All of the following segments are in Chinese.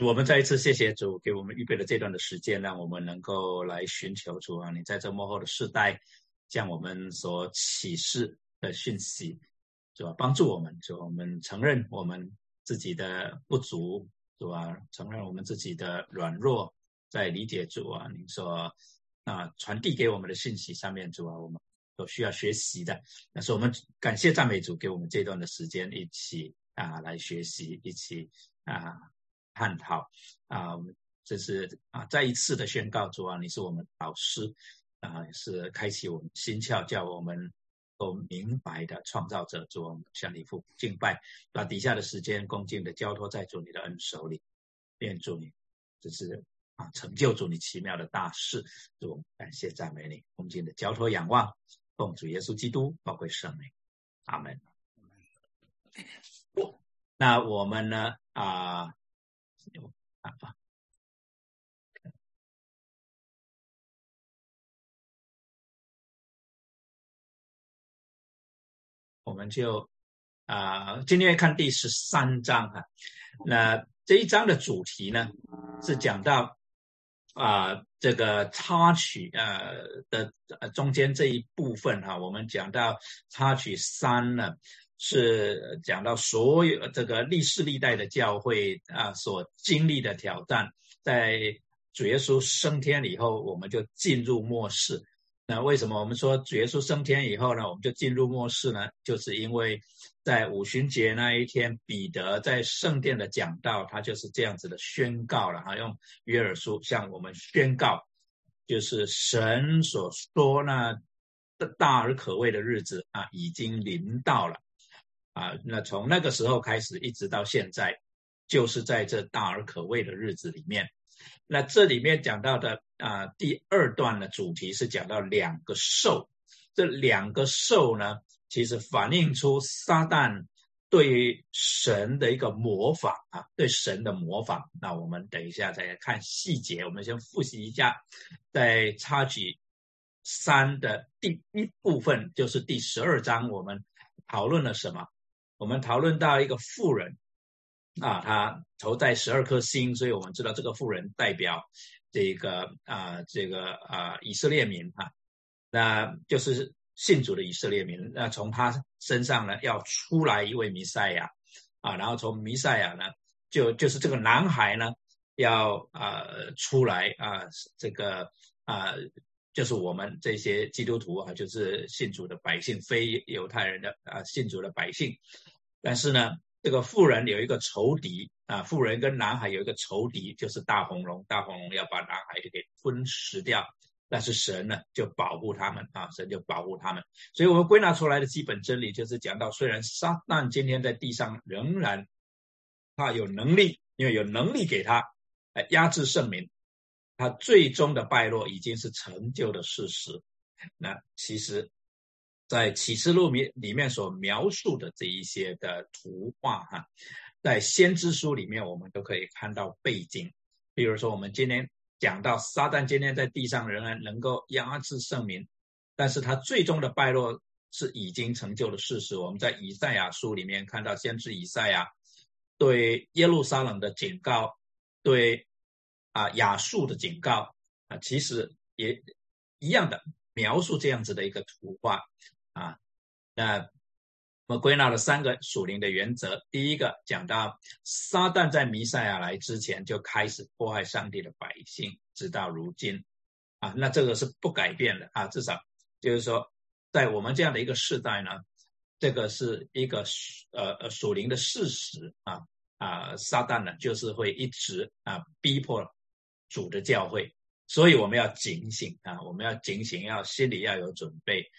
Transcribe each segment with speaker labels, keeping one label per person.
Speaker 1: 我们再一次谢谢主给我们预备的这段的时间，让我们能够来寻求主啊！你在这幕后的世代，将我们所启示的讯息，主啊，帮助我们，主，我们承认我们自己的不足，主啊，承认我们自己的软弱，在理解主啊，你所啊传递给我们的信息上面，主啊，我们都需要学习的。但是我们感谢赞美主，给我们这段的时间，一起啊来学习，一起啊。探讨啊，这是啊，再一次的宣告主啊，你是我们导师啊，是开启我们心窍，叫我们都明白的创造者主，我们向你父敬拜，把底下的时间恭敬的交托在主你的恩手里，愿主你这是啊，成就主你奇妙的大事，主感谢赞美你，恭敬的交托仰望，奉主耶稣基督宝贵圣名，阿门。那我们呢啊？有办法，我们就啊，今天看第十三章哈。那这一章的主题呢，是讲到啊，这个插曲呃的中间这一部分哈。我们讲到插曲三呢。是讲到所有这个历世历代的教会啊所经历的挑战，在主耶稣升天以后，我们就进入末世。那为什么我们说主耶稣升天以后呢，我们就进入末世呢？就是因为在五旬节那一天，彼得在圣殿的讲道，他就是这样子的宣告了哈，用约尔书向我们宣告，就是神所说那大而可畏的日子啊，已经临到了。啊，那从那个时候开始，一直到现在，就是在这大而可畏的日子里面。那这里面讲到的啊，第二段的主题是讲到两个兽，这两个兽呢，其实反映出撒旦对神的一个模仿啊，对神的模仿。那我们等一下再看细节，我们先复习一下，在插曲三的第一部分，就是第十二章，我们讨论了什么？我们讨论到一个富人啊，他头戴十二颗星，所以我们知道这个富人代表这个啊，这个啊以色列民啊，那就是信主的以色列民。那从他身上呢，要出来一位弥赛亚啊，然后从弥赛亚呢，就就是这个男孩呢，要啊出来啊，这个啊，就是我们这些基督徒啊，就是信主的百姓，非犹太人的啊，信主的百姓。但是呢，这个富人有一个仇敌啊，富人跟男孩有一个仇敌，就是大红龙，大红龙要把男孩给吞食掉。但是神呢，就保护他们啊，神就保护他们。所以我们归纳出来的基本真理就是讲到，虽然撒旦今天在地上仍然他有能力，因为有能力给他来压制圣民，他最终的败落已经是成就的事实。那其实。在启示录里里面所描述的这一些的图画哈，在先知书里面我们都可以看到背景。比如说，我们今天讲到撒旦今天在地上仍然能够压制圣民，但是他最终的败落是已经成就的事实。我们在以赛亚书里面看到先知以赛亚对耶路撒冷的警告，对啊亚述的警告啊，其实也一样的描述这样子的一个图画。啊，那我们归纳了三个属灵的原则。第一个讲到撒旦在弥赛亚来之前就开始迫害上帝的百姓，直到如今，啊，那这个是不改变的啊。至少就是说，在我们这样的一个时代呢，这个是一个呃呃属灵的事实啊啊，撒旦呢就是会一直啊逼迫主的教会，所以我们要警醒啊，我们要警醒，要心里要有准备。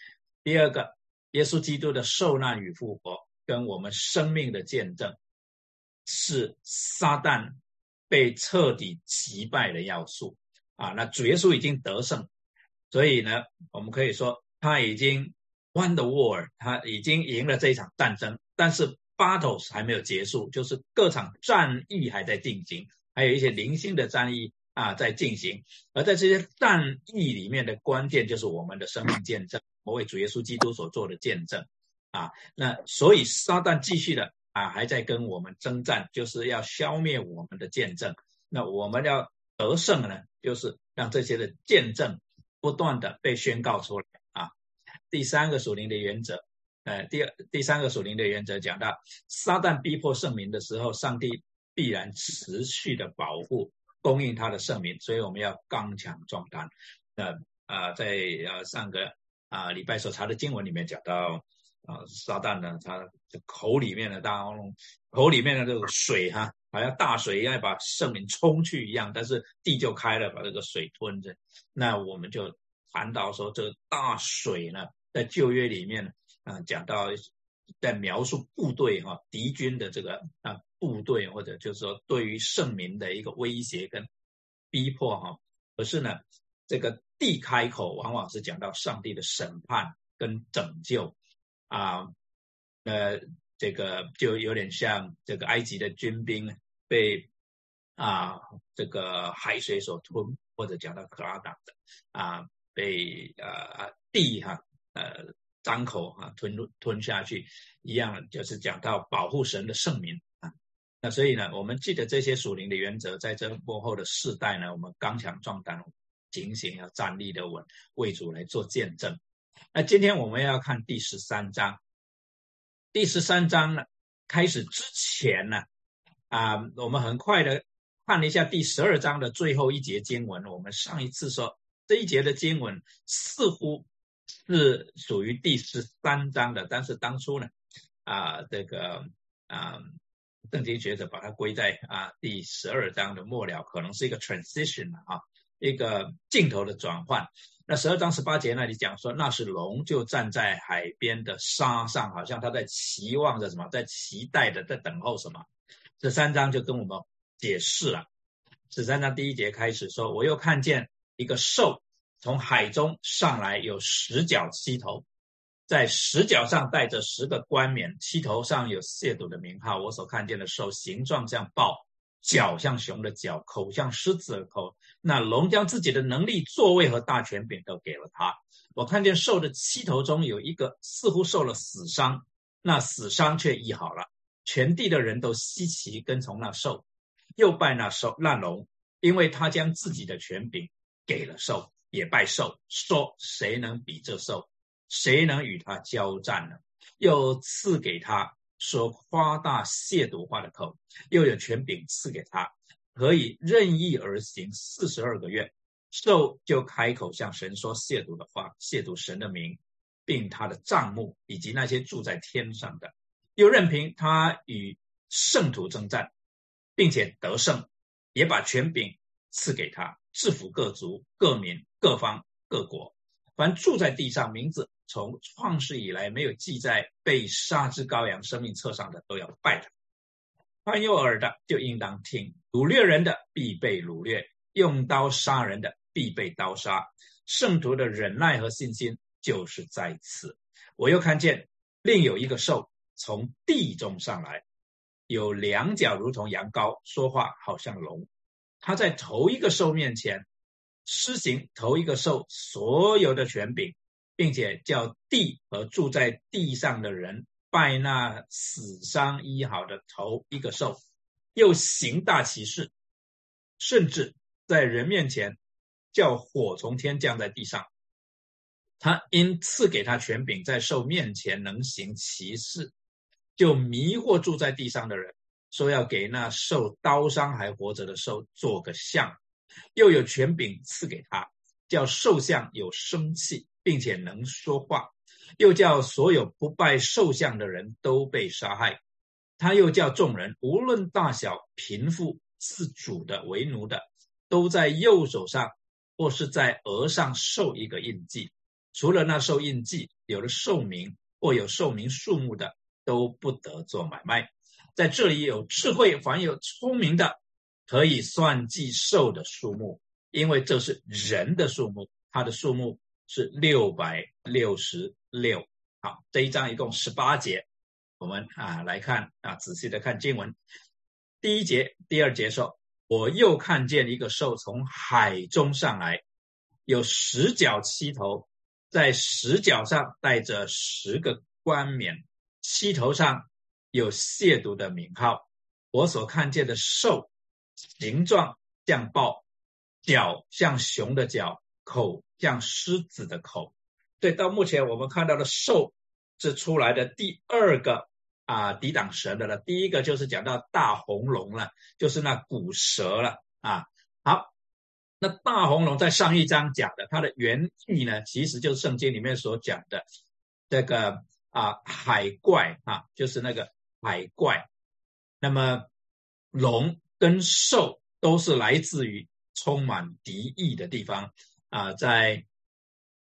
Speaker 1: 第二个，耶稣基督的受难与复活，跟我们生命的见证，是撒旦被彻底击败的要素啊。那主耶稣已经得胜，所以呢，我们可以说他已经 won the war，他已经赢了这一场战争。但是 battles 还没有结束，就是各场战役还在进行，还有一些零星的战役啊在进行。而在这些战役里面的关键，就是我们的生命见证。我为主耶稣基督所做的见证，啊，那所以撒旦继续的啊，还在跟我们征战，就是要消灭我们的见证。那我们要得胜呢，就是让这些的见证不断的被宣告出来啊。第三个属灵的原则，呃，第二第三个属灵的原则讲到，撒旦逼迫圣民的时候，上帝必然持续的保护供应他的圣名，所以我们要刚强壮胆。那啊，在呃上个啊礼拜所查的经文里面讲到。啊，撒旦呢，他口里面的当口里面的这个水哈，好像大水一样把圣灵冲去一样，但是地就开了，把这个水吞着。那我们就谈到说，这个大水呢，在旧约里面啊，讲到在描述部队哈，敌军的这个啊部队，或者就是说对于圣民的一个威胁跟逼迫哈。可是呢，这个地开口，往往是讲到上帝的审判跟拯救。啊，呃，这个就有点像这个埃及的军兵被啊这个海水所吞，或者讲到克拉达的啊被呃地哈呃张口啊吞吞下去一样，就是讲到保护神的圣名啊。那所以呢，我们记得这些属灵的原则，在这幕后的世代呢，我们刚强壮胆，警醒要站立的稳，为主来做见证。那今天我们要看第十三章。第十三章呢，开始之前呢，啊，我们很快的看了一下第十二章的最后一节经文。我们上一次说这一节的经文似乎是属于第十三章的，但是当初呢，啊，这个啊，圣经学者把它归在啊第十二章的末了，可能是一个 transition 啊，一个镜头的转换。那十二章十八节那里讲说，那是龙就站在海边的沙上，好像他在期望着什么，在期待的，在等候什么。这三章就跟我们解释了。十三章第一节开始说，我又看见一个兽从海中上来，有十角七头，在十角上带着十个冠冕，七头上有亵渎的名号。我所看见的兽形状像豹。脚像熊的脚，口像狮子的口。那龙将自己的能力、座位和大权柄都给了他。我看见兽的七头中有一个似乎受了死伤，那死伤却医好了。全地的人都稀奇跟从那兽，又拜那兽那龙，因为他将自己的权柄给了兽，也拜兽，说谁能比这兽？谁能与他交战呢？又赐给他。说夸大亵渎话的口，又有权柄赐给他，可以任意而行四十二个月。兽就开口向神说亵渎的话，亵渎神的名，并他的帐幕以及那些住在天上的。又任凭他与圣徒征战，并且得胜，也把权柄赐给他，制服各族、各民、各方、各国，凡住在地上名字。从创世以来没有记在被杀之羔羊生命册上的，都要拜他。宽有耳的就应当听，掳掠人的必被掳掠，用刀杀人的必被刀杀。圣徒的忍耐和信心就是在此。我又看见另有一个兽从地中上来，有两脚如同羊羔，说话好像龙。他在头一个兽面前施行头一个兽所有的权柄。并且叫地和住在地上的人拜那死伤医好的头一个兽，又行大奇事，甚至在人面前叫火从天降在地上。他因赐给他权柄，在兽面前能行奇事，就迷惑住在地上的人，说要给那受刀伤还活着的兽做个像，又有权柄赐给他，叫兽像有生气。并且能说话，又叫所有不拜兽像的人都被杀害。他又叫众人，无论大小、贫富、自主的、为奴的，都在右手上或是在额上受一个印记。除了那受印记有了寿名或有寿名数目的，都不得做买卖。在这里有智慧，凡有聪明的，可以算计兽的数目，因为这是人的数目，它的数目。是六百六十六。好，这一章一共十八节，我们啊来看啊，仔细的看经文。第一节、第二节说：“我又看见一个兽从海中上来，有十角七头，在十角上带着十个冠冕，七头上有亵渎的名号。我所看见的兽，形状像豹，脚像熊的脚，口像狮子的口。对，到目前我们看到的兽是出来的第二个啊抵挡神的了。第一个就是讲到大红龙了，就是那古蛇了啊。好，那大红龙在上一章讲的，它的原意呢，其实就是圣经里面所讲的这个啊海怪啊，就是那个海怪。那么龙跟兽都是来自于充满敌意的地方啊，在。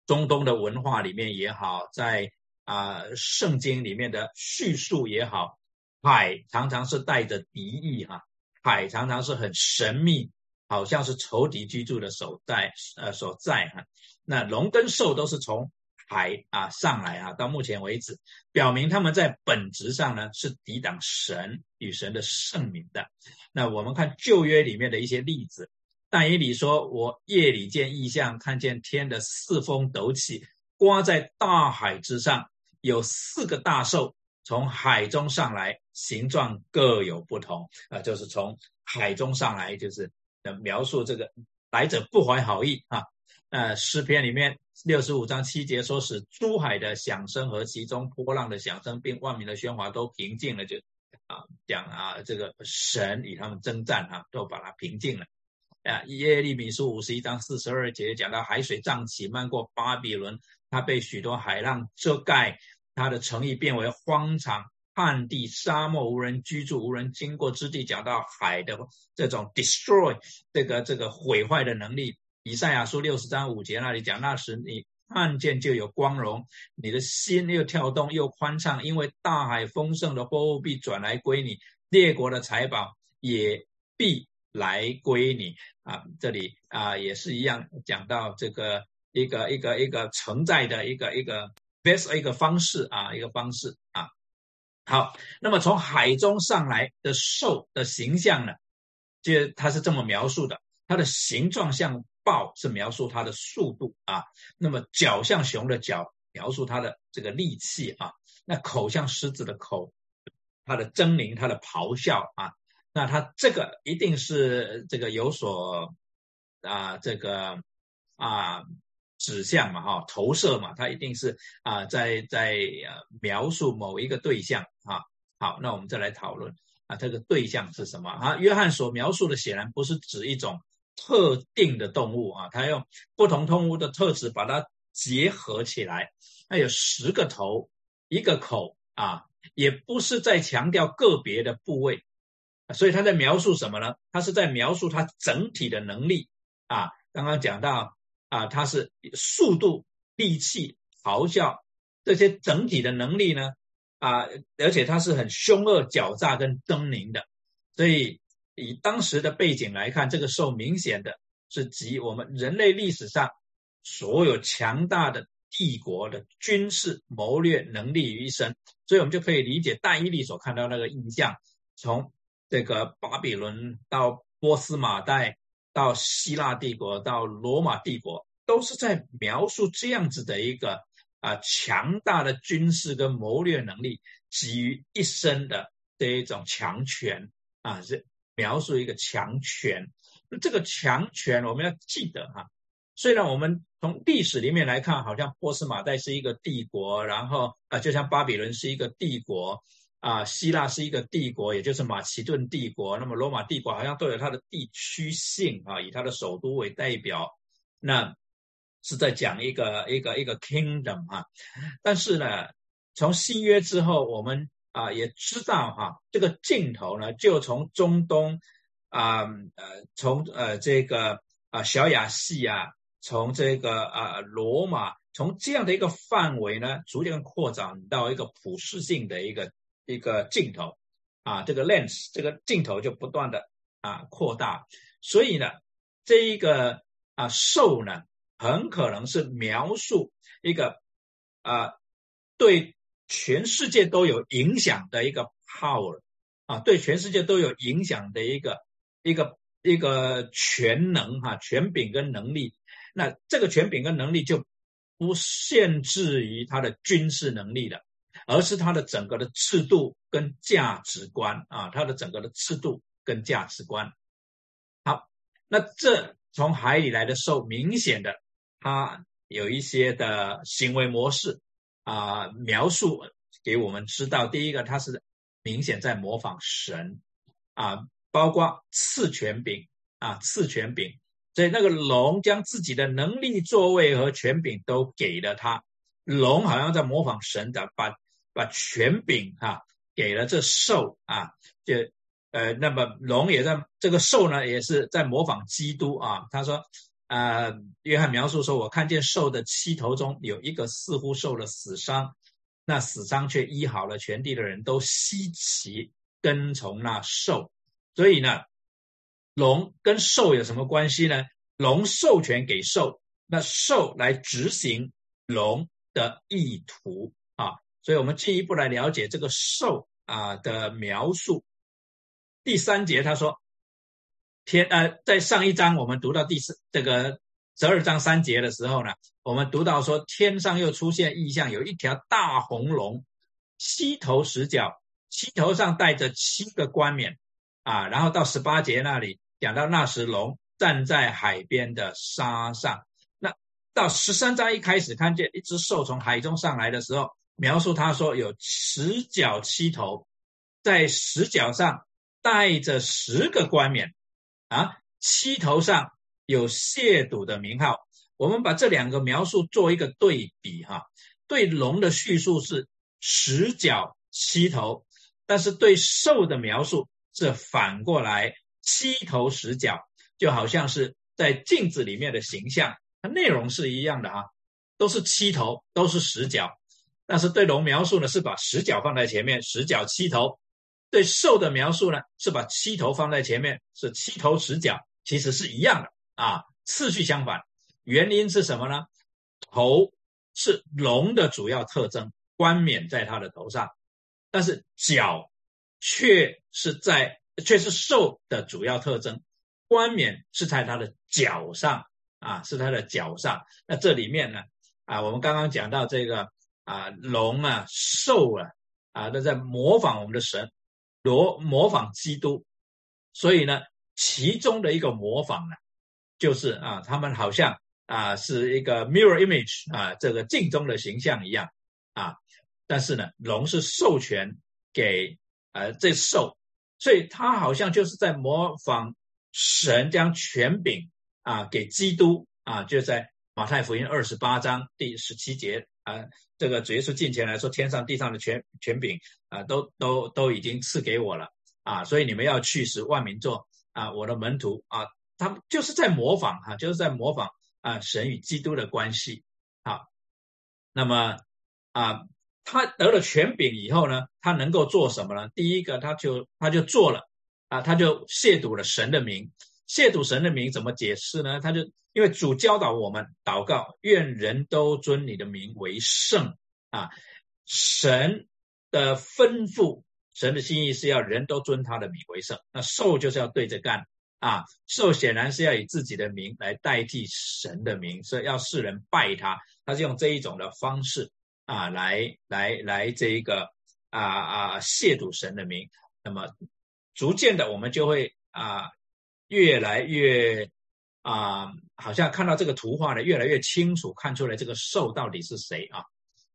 Speaker 1: 中东的文化里面也好，在啊圣经里面的叙述也好，海常常是带着敌意哈，海常常是很神秘，好像是仇敌居住的所在呃所在哈。那龙跟兽都是从海啊上来啊，到目前为止，表明他们在本质上呢是抵挡神与神的圣名的。那我们看旧约里面的一些例子。但以理说：“我夜里见异象，看见天的四风陡起，刮在大海之上，有四个大兽从海中上来，形状各有不同。啊，就是从海中上来，就是描述这个来者不怀好意啊。呃，诗篇里面六十五章七节说，使珠海的响声和其中波浪的响声，并万民的喧哗都平静了，就啊讲啊这个神与他们征战啊，都把它平静了。”啊，耶利米书五十一章四十二节讲到海水涨起，漫过巴比伦，它被许多海浪遮盖，它的城邑变为荒场、旱地、沙漠，无人居住、无人经过之地。讲到海的这种 destroy 这个这个毁坏的能力。以赛亚书六十章五节那里讲，那时你看见就有光荣，你的心又跳动又宽敞，因为大海丰盛的货物必转来归你，列国的财宝也必。来归你啊！这里啊也是一样，讲到这个一个一个一个承载的一个一个 best 一个方式啊，一个方式啊。好，那么从海中上来的兽的形象呢，就它是这么描述的：它的形状像豹，是描述它的速度啊；那么脚像熊的脚，描述它的这个力气啊；那口像狮子的口，它的狰狞，它的咆哮啊。那它这个一定是这个有所啊，这个啊指向嘛，哈，投射嘛，它一定是啊，在在呃描述某一个对象啊。好，那我们再来讨论啊，这个对象是什么啊？约翰所描述的显然不是指一种特定的动物啊，它用不同动物的特质把它结合起来，它有十个头，一个口啊，也不是在强调个别的部位。所以他在描述什么呢？他是在描述它整体的能力啊。刚刚讲到啊，它是速度、力气、咆哮这些整体的能力呢啊，而且它是很凶恶、狡诈跟狰狞的。所以以当时的背景来看，这个兽明显的是集我们人类历史上所有强大的帝国的军事谋略能力于一身。所以我们就可以理解但伊利所看到那个印象从。这个巴比伦到波斯马代，到希腊帝国，到罗马帝国，都是在描述这样子的一个啊强大的军事跟谋略能力集于一身的这一种强权啊，是描述一个强权。这个强权我们要记得哈，虽然我们从历史里面来看，好像波斯马代是一个帝国，然后啊，就像巴比伦是一个帝国。啊，希腊是一个帝国，也就是马其顿帝国。那么罗马帝国好像都有它的地区性啊，以它的首都为代表，那是在讲一个一个一个 kingdom 啊。但是呢，从新约之后，我们啊也知道哈，这个镜头呢就从中东啊呃从呃这个啊小亚细亚，从这个啊罗马，从这样的一个范围呢，逐渐扩展到一个普世性的一个。一个镜头啊，这个 lens 这个镜头就不断的啊扩大，所以呢，这一个啊兽呢，很可能是描述一个啊对全世界都有影响的一个 power 啊，对全世界都有影响的一个一个一个全能哈权柄跟能力，那这个权柄跟能力就不限制于他的军事能力的。而是它的整个的制度跟价值观啊，它的整个的制度跟价值观。好，那这从海里来的兽，明显的它有一些的行为模式啊，描述给我们知道。第一个，它是明显在模仿神啊，包括赐权柄啊，赐权柄。所以那个龙将自己的能力、座位和权柄都给了他，龙好像在模仿神的，把把权柄啊给了这兽啊，就呃，那么龙也在这个兽呢，也是在模仿基督啊。他说，呃，约翰描述说，我看见兽的七头中有一个似乎受了死伤，那死伤却医好了，全地的人都稀奇跟从那兽，所以呢。龙跟兽有什么关系呢？龙授权给兽，那兽来执行龙的意图啊。所以我们进一步来了解这个兽啊的描述。第三节他说，天呃，在上一章我们读到第四这个十二章三节的时候呢，我们读到说天上又出现异象，有一条大红龙，七头十角，七头上带着七个冠冕啊。然后到十八节那里。讲到那时龙站在海边的沙上，那到十三章一开始看见一只兽从海中上来的时候，描述他说有十角七头，在十角上带着十个冠冕，啊，七头上有亵渎的名号。我们把这两个描述做一个对比哈，对龙的叙述是十角七头，但是对兽的描述是反过来。七头十角，就好像是在镜子里面的形象，它内容是一样的啊，都是七头，都是十角。但是对龙描述呢，是把十角放在前面，十角七头；对兽的描述呢，是把七头放在前面，是七头十角，其实是一样的啊，次序相反。原因是什么呢？头是龙的主要特征，冠冕在它的头上，但是角却是在。却是兽的主要特征，冠冕是在它的脚上啊，是它的脚上。那这里面呢啊，我们刚刚讲到这个啊，龙啊，兽啊啊，都在模仿我们的神，罗模仿基督。所以呢，其中的一个模仿呢，就是啊，他们好像啊是一个 mirror image 啊，这个镜中的形象一样啊。但是呢，龙是授权给呃这兽。所以他好像就是在模仿神将权柄啊给基督啊，就在马太福音二十八章第十七节啊，这个主耶稣进前来说，天上地上的权权柄啊，都都都已经赐给我了啊，所以你们要去使万民做啊我的门徒啊，他就是在模仿哈，就是在模仿啊神与基督的关系啊，那么啊。他得了权柄以后呢，他能够做什么呢？第一个，他就他就做了啊，他就亵渎了神的名。亵渎神的名怎么解释呢？他就因为主教导我们祷告，愿人都尊你的名为圣啊。神的吩咐，神的心意是要人都尊他的名为圣。那兽就是要对着干啊，兽显然是要以自己的名来代替神的名，所以要世人拜他，他是用这一种的方式。啊，来来来，这一个啊啊亵渎神的名，那么逐渐的，我们就会啊越来越啊，好像看到这个图画呢，越来越清楚，看出来这个兽到底是谁啊。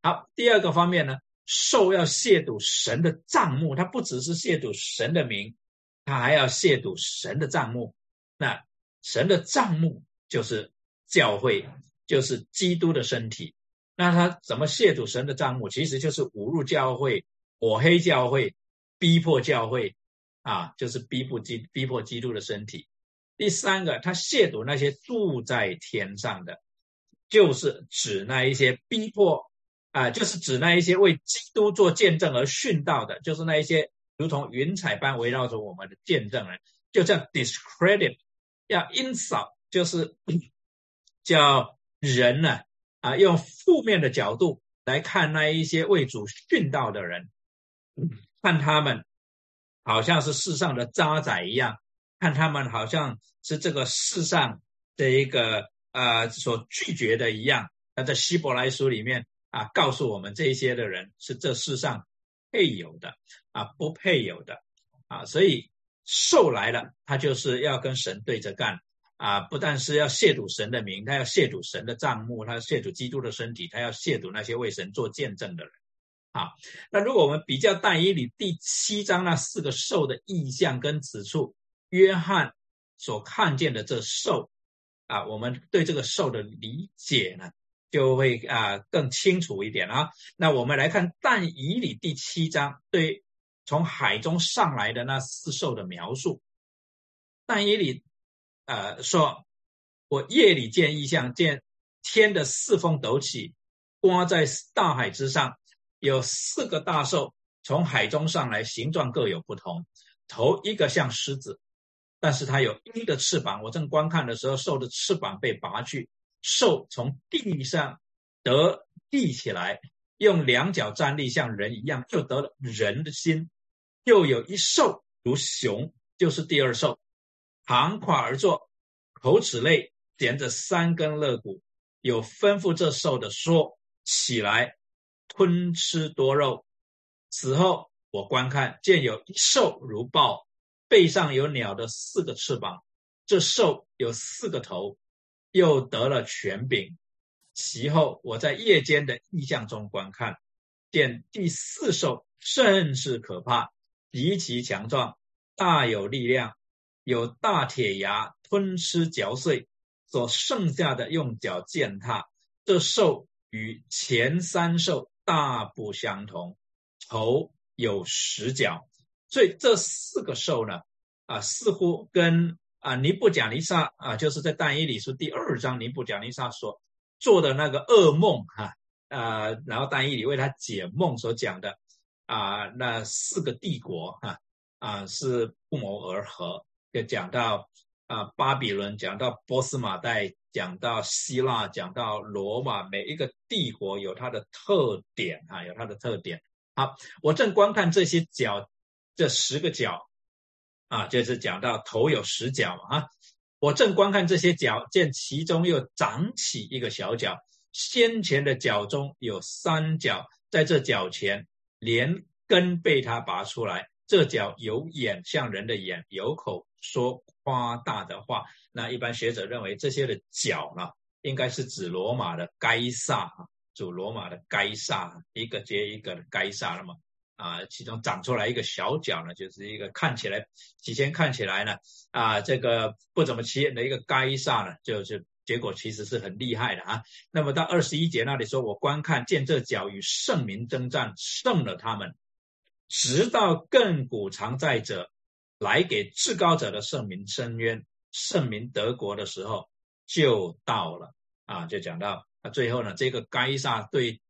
Speaker 1: 好，第二个方面呢，兽要亵渎神的账目，它不只是亵渎神的名，它还要亵渎神的账目。那神的账目就是教会，就是基督的身体。那他怎么亵渎神的账目？其实就是侮辱教会、抹黑教会、逼迫教会啊，就是逼迫基逼迫基督的身体。第三个，他亵渎那些住在天上的，就是指那一些逼迫啊，就是指那一些为基督做见证而殉道的，就是那一些如同云彩般围绕着我们的见证人，就叫 discredit，要 insult，就是 叫人呢。啊，用负面的角度来看那一些为主殉道的人，看他们好像是世上的渣仔一样，看他们好像是这个世上的一个呃所拒绝的一样。那在希伯来书里面啊，告诉我们这些的人是这世上配有的啊，不配有的。啊，所以兽来了，他就是要跟神对着干。啊，不但是要亵渎神的名，他要亵渎神的账目，他要亵渎基督的身体，他要亵渎那些为神做见证的人。啊。那如果我们比较但以理第七章那四个兽的意象跟此处约翰所看见的这兽啊，我们对这个兽的理解呢？就会啊更清楚一点啊。那我们来看但以理第七章对从海中上来的那四兽的描述。但以理呃说，我夜里见异象，见天的四风陡起，刮在大海之上，有四个大兽从海中上来，形状各有不同。头一个像狮子，但是它有鹰的翅膀。我正观看的时候，兽的翅膀被拔去。兽从地上得立起来，用两脚站立，像人一样，就得了人的心。又有一兽如熊，就是第二兽，盘跨而坐，口齿内衔着三根肋骨，有吩咐这兽的说：“起来，吞吃多肉。”此后，我观看，见有一兽如豹，背上有鸟的四个翅膀，这兽有四个头。又得了权柄。其后，我在夜间的异象中观看，见第四兽甚是可怕，极其强壮，大有力量，有大铁牙吞吃嚼碎，所剩下的用脚践踏。这兽与前三兽大不相同，头有十角。所以这四个兽呢，啊，似乎跟。啊，尼布贾尼撒啊，就是在但以理书第二章，尼布贾尼撒所做的那个噩梦哈，啊，然后但以理为他解梦所讲的啊，那四个帝国哈啊是不谋而合，就讲到啊巴比伦，讲到波斯马代，讲到希腊，讲到罗马，每一个帝国有它的特点啊，有它的特点。好，我正观看这些角，这十个角。啊，就是讲到头有十角啊，我正观看这些角，见其中又长起一个小角，先前的角中有三角，在这角前连根被他拔出来，这角有眼像人的眼，有口说夸大的话。那一般学者认为这些的角呢，应该是指罗马的该萨啊，主罗马的该萨，一个接一个的该萨那么。啊，其中长出来一个小角呢，就是一个看起来，起先看起来呢，啊，这个不怎么起眼的一个该煞呢，就是结果其实是很厉害的啊。那么到二十一节那里说，我观看见这角与圣民征战，胜了他们，直到亘古常在者来给至高者的圣民伸冤，圣民德国的时候就到了啊，就讲到那最后呢，这个该煞对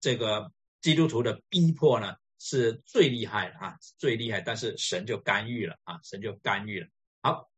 Speaker 1: 这个基督徒的逼迫呢。是最厉害的啊，最厉害，但是神就干预了啊，神就干预了。好，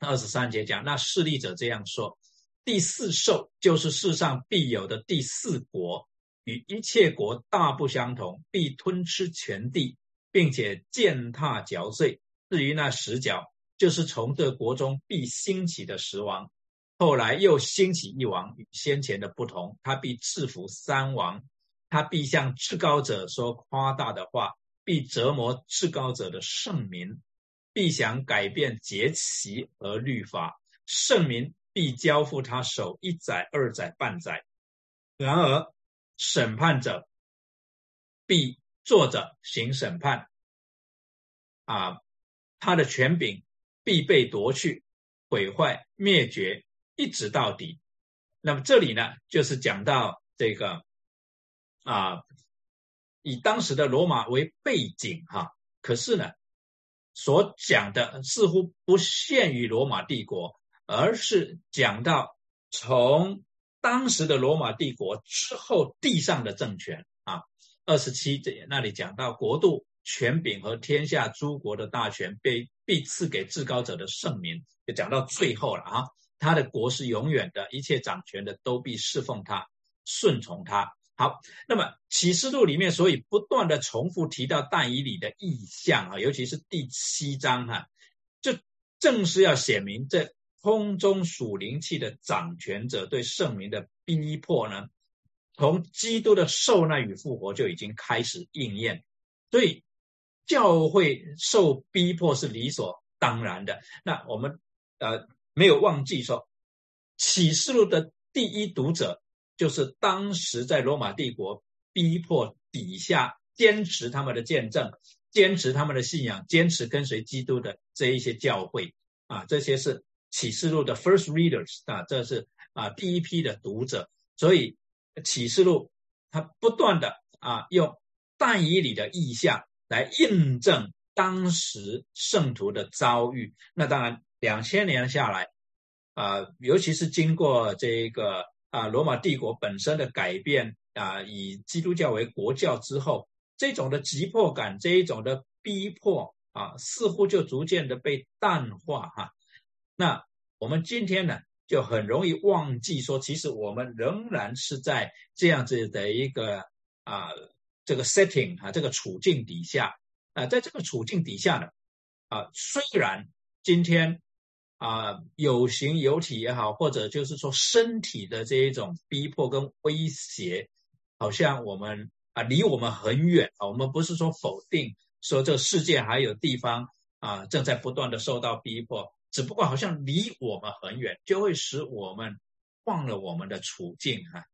Speaker 1: 二十三节讲，那势力者这样说：第四兽就是世上必有的第四国，与一切国大不相同，必吞吃全地，并且践踏嚼碎。至于那十角，就是从这国中必兴起的十王，后来又兴起一王，与先前的不同，他必制服三王。他必向至高者说夸大的话，必折磨至高者的圣民，必想改变节期和律法，圣民必交付他手一载、二载、半载。然而审判者必坐着行审判，啊，他的权柄必被夺去、毁坏、灭绝，一直到底。那么这里呢，就是讲到这个。啊，以当时的罗马为背景哈，可是呢，所讲的似乎不限于罗马帝国，而是讲到从当时的罗马帝国之后地上的政权啊。二十七节那里讲到国度权柄和天下诸国的大权被必赐给至高者的圣民，就讲到最后了啊。他的国是永远的，一切掌权的都必侍奉他，顺从他。好，那么启示录里面，所以不断的重复提到但以理的意象啊，尤其是第七章哈，就正是要写明这空中属灵气的掌权者对圣民的逼迫呢，从基督的受难与复活就已经开始应验，所以教会受逼迫是理所当然的。那我们呃没有忘记说，启示录的第一读者就是当时在罗马帝国逼迫底下坚持他们的见证、坚持他们的信仰、坚持跟随基督的这一些教会啊，这些是启示录的 first readers 啊，这是啊第一批的读者，所以。启示录，他不断的啊用但以理的意象来印证当时圣徒的遭遇。那当然，两千年下来，啊，尤其是经过这个啊罗马帝国本身的改变啊，以基督教为国教之后，这种的急迫感，这一种的逼迫啊，似乎就逐渐的被淡化哈。那我们今天呢？就很容易忘记说，其实我们仍然是在这样子的一个啊这个 setting 啊这个处境底下啊，在这个处境底下呢啊，虽然今天啊有形有体也好，或者就是说身体的这一种逼迫跟威胁，好像我们啊离我们很远啊，我们不是说否定说这世界还有地方啊正在不断的受到逼迫。只不过好像离我们很远，就会使我们忘了我们的处境哈。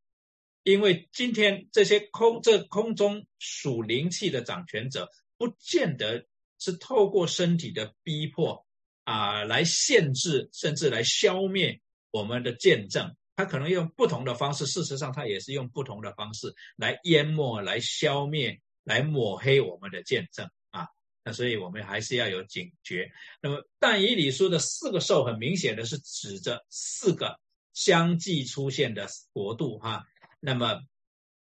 Speaker 1: 因为今天这些空这空中属灵气的掌权者，不见得是透过身体的逼迫啊来限制，甚至来消灭我们的见证。他可能用不同的方式，事实上他也是用不同的方式来淹没、来消灭、来抹黑我们的见证啊。那所以我们还是要有警觉。那么但以理书的四个兽，很明显的是指着四个相继出现的国度哈。那么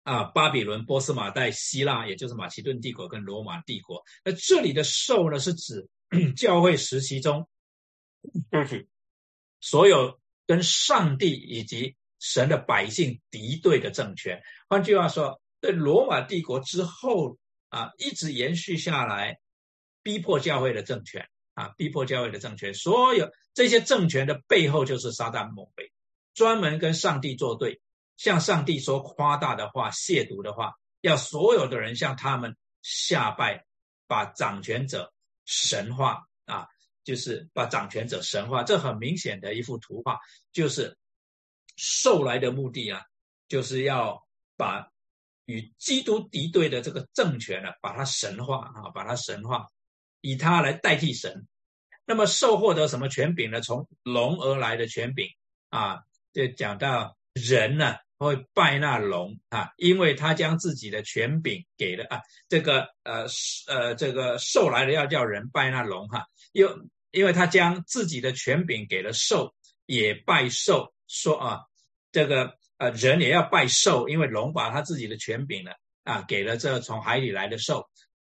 Speaker 1: 啊，巴比伦、波斯、马代、希腊，也就是马其顿帝国跟罗马帝国。那这里的兽呢，是指 教会时期中，所有跟上帝以及神的百姓敌对的政权。换句话说，在罗马帝国之后啊，一直延续下来。逼迫教会的政权啊，逼迫教会的政权，所有这些政权的背后就是撒旦魔鬼，专门跟上帝作对，向上帝说夸大的话、亵渎的话，要所有的人向他们下拜，把掌权者神化啊，就是把掌权者神化。这很明显的一幅图画，就是受来的目的啊，就是要把与基督敌对的这个政权呢，把它神化啊，把它神化。以它来代替神，那么受获得什么权柄呢？从龙而来的权柄啊，就讲到人呢会拜那龙啊，因为他将自己的权柄给了啊，这个呃呃这个兽来了要叫人拜那龙哈，又因为他将自己的权柄给了兽，也拜兽，说啊这个呃人也要拜兽，因为龙把他自己的权柄呢啊给了这从海里来的兽。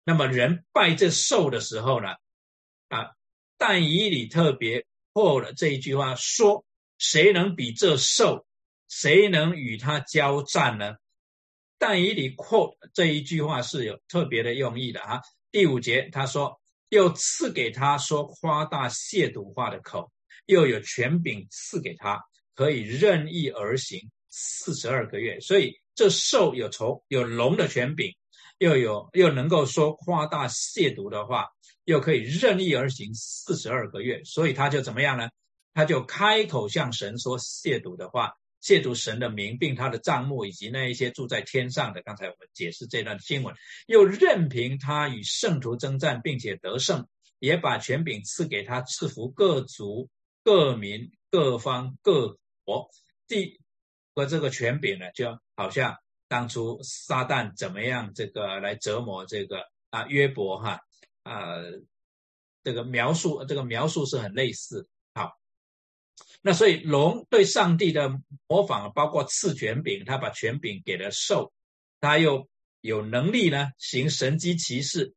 Speaker 1: 那么人拜这兽的时候呢，啊，但以理特别破了这一句话，说谁能比这兽，谁能与他交战呢？但以理扩这一句话是有特别的用意的啊。第五节他说，又赐给他说夸大亵渎话的口，又有权柄赐给他，可以任意而行四十二个月。所以这兽有从有龙的权柄。又有又能够说夸大亵渎的话，又可以任意而行四十二个月，所以他就怎么样呢？他就开口向神说亵渎的话，亵渎神的名，并他的账目以及那一些住在天上的。刚才我们解释这段经文，又任凭他与圣徒征战，并且得胜，也把权柄赐给他，赐福各族、各民、各方、各国。第和这个权柄呢，就好像。当初撒旦怎么样这个来折磨这个啊约伯哈啊这个描述这个描述是很类似，那所以龙对上帝的模仿包括赐权柄，他把权柄给了兽，他又有能力呢行神机骑士，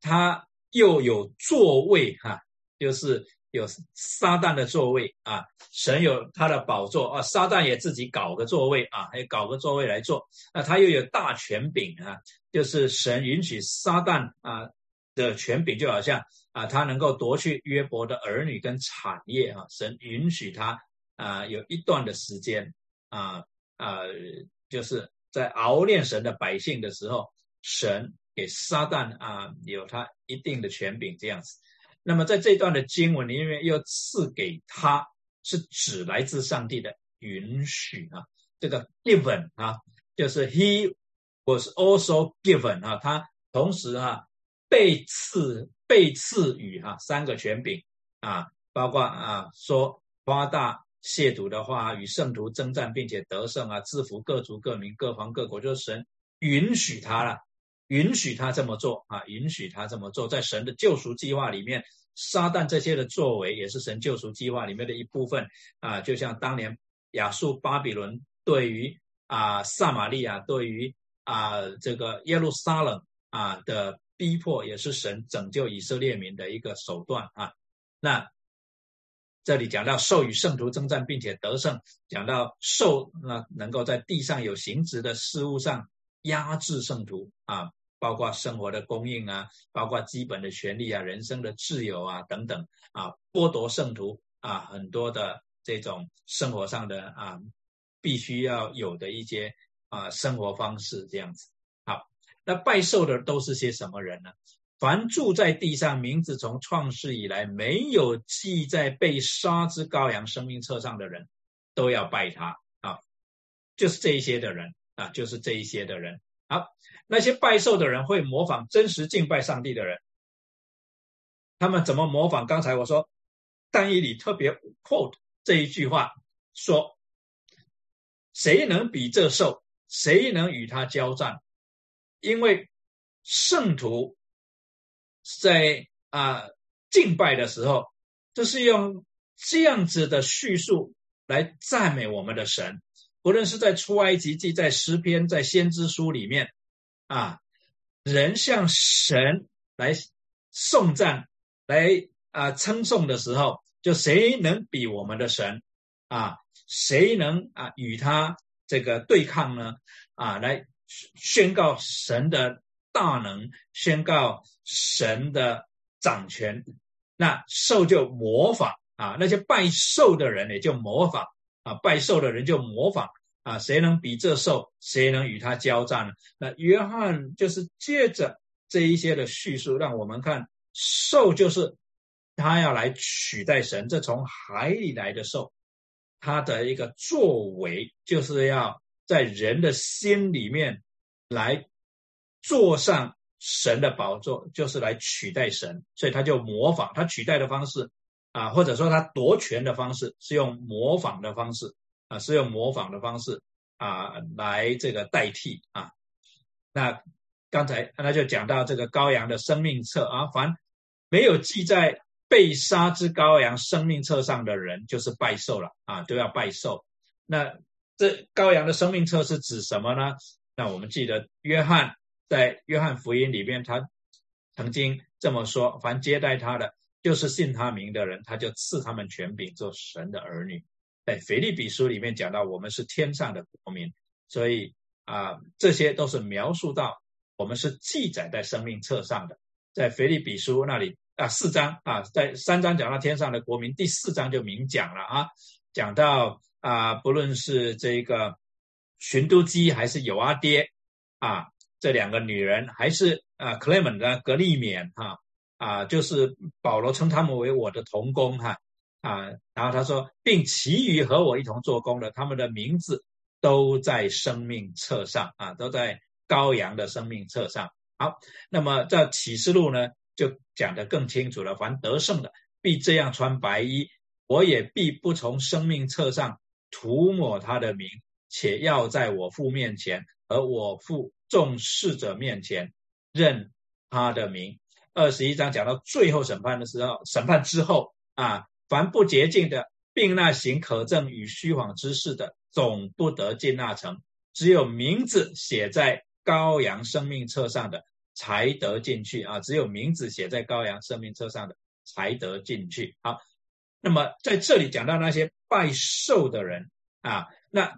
Speaker 1: 他又有座位哈，就是。有撒旦的座位啊，神有他的宝座啊，撒旦也自己搞个座位啊，还搞个座位来坐。那他又有大权柄啊，就是神允许撒旦啊的权柄，就好像啊，他能够夺去约伯的儿女跟产业啊，神允许他啊有一段的时间啊啊，就是在熬炼神的百姓的时候，神给撒旦啊有他一定的权柄这样子。那么在这段的经文里面，又赐给他是指来自上帝的允许啊，这个 given 啊，就是 he was also given 啊，他同时啊被赐被赐予哈三个权柄啊，包括啊说夸大亵渎的话，与圣徒征战并且得胜啊，制服各族各民各方各国，就是神允许他了。允许他这么做啊，允许他这么做，在神的救赎计划里面，撒旦这些的作为也是神救赎计划里面的一部分啊。就像当年亚述巴比伦对于啊撒玛利亚，对于啊这个耶路撒冷啊的逼迫，也是神拯救以色列民的一个手段啊。那这里讲到授予圣徒征战并且得胜，讲到受那能够在地上有行职的事物上压制圣徒啊。包括生活的供应啊，包括基本的权利啊，人生的自由啊等等啊，剥夺圣徒啊很多的这种生活上的啊必须要有的一些啊生活方式这样子。那拜寿的都是些什么人呢？凡住在地上，名字从创世以来没有记在被杀之羔羊生命册上的人，都要拜他啊，就是这一些的人啊，就是这一些的人。好，那些拜寿的人会模仿真实敬拜上帝的人，他们怎么模仿？刚才我说，但以理特别 quote 这一句话说：“谁能比这寿？谁能与他交战？因为圣徒在啊敬拜的时候，就是用这样子的叙述来赞美我们的神。”无论是在出埃及记、在诗篇、在先知书里面，啊，人向神来颂赞、来啊称颂的时候，就谁能比我们的神啊？谁能啊与他这个对抗呢？啊，来宣告神的大能，宣告神的掌权。那兽就模仿啊，那些拜兽的人也就模仿。啊，拜寿的人就模仿啊，谁能比这寿，谁能与他交战呢？那约翰就是借着这一些的叙述，让我们看寿就是他要来取代神，这从海里来的寿，他的一个作为就是要在人的心里面来坐上神的宝座，就是来取代神，所以他就模仿他取代的方式。啊，或者说他夺权的方式是用模仿的方式啊，是用模仿的方式啊来这个代替啊。那刚才那就讲到这个羔羊的生命册啊，凡没有记在被杀之羔羊生命册上的人，就是拜寿了啊，都要拜寿。那这羔羊的生命册是指什么呢？那我们记得约翰在约翰福音里边，他曾经这么说：凡接待他的。就是信他名的人，他就赐他们权柄做神的儿女。在腓利比书里面讲到，我们是天上的国民，所以啊，这些都是描述到我们是记载在生命册上的。在腓利比书那里啊，四章啊，在三章讲到天上的国民，第四章就明讲了啊，讲到啊，不论是这个寻都基还是有阿爹啊，这两个女人，还是啊克莱门的格利勉哈。啊，就是保罗称他们为我的同工哈啊，然后他说，并其余和我一同做工的，他们的名字都在生命册上啊，都在羔羊的生命册上。好，那么在启示录呢，就讲得更清楚了。凡得胜的，必这样穿白衣，我也必不从生命册上涂抹他的名，且要在我父面前和我父众侍者面前认他的名。二十一章讲到最后审判的时候，审判之后啊，凡不洁净的，并那行可证与虚谎之事的，总不得进那城；只有名字写在羔羊生命册上的，才得进去啊！只有名字写在羔羊生命册上的，才得进去。好，那么在这里讲到那些拜寿的人啊，那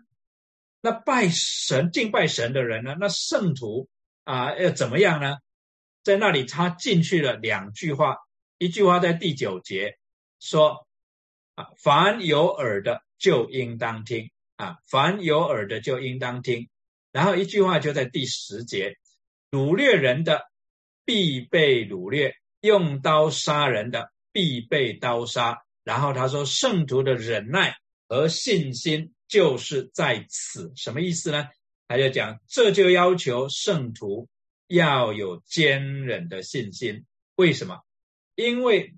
Speaker 1: 那拜神敬拜神的人呢？那圣徒啊，要怎么样呢？在那里，他进去了两句话，一句话在第九节说：“啊，凡有耳的就应当听啊，凡有耳的就应当听。”然后一句话就在第十节：掳掠人的必被掳掠，用刀杀人的必被刀杀。然后他说：“圣徒的忍耐和信心就是在此。”什么意思呢？他就讲，这就要求圣徒要有坚忍的信心。为什么？因为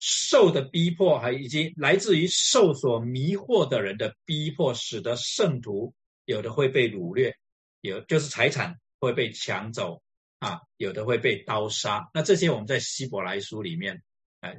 Speaker 1: 受的逼迫，还以及来自于受所迷惑的人的逼迫，使得圣徒有的会被掳掠，有就是财产会被抢走啊，有的会被刀杀。那这些我们在希伯来书里面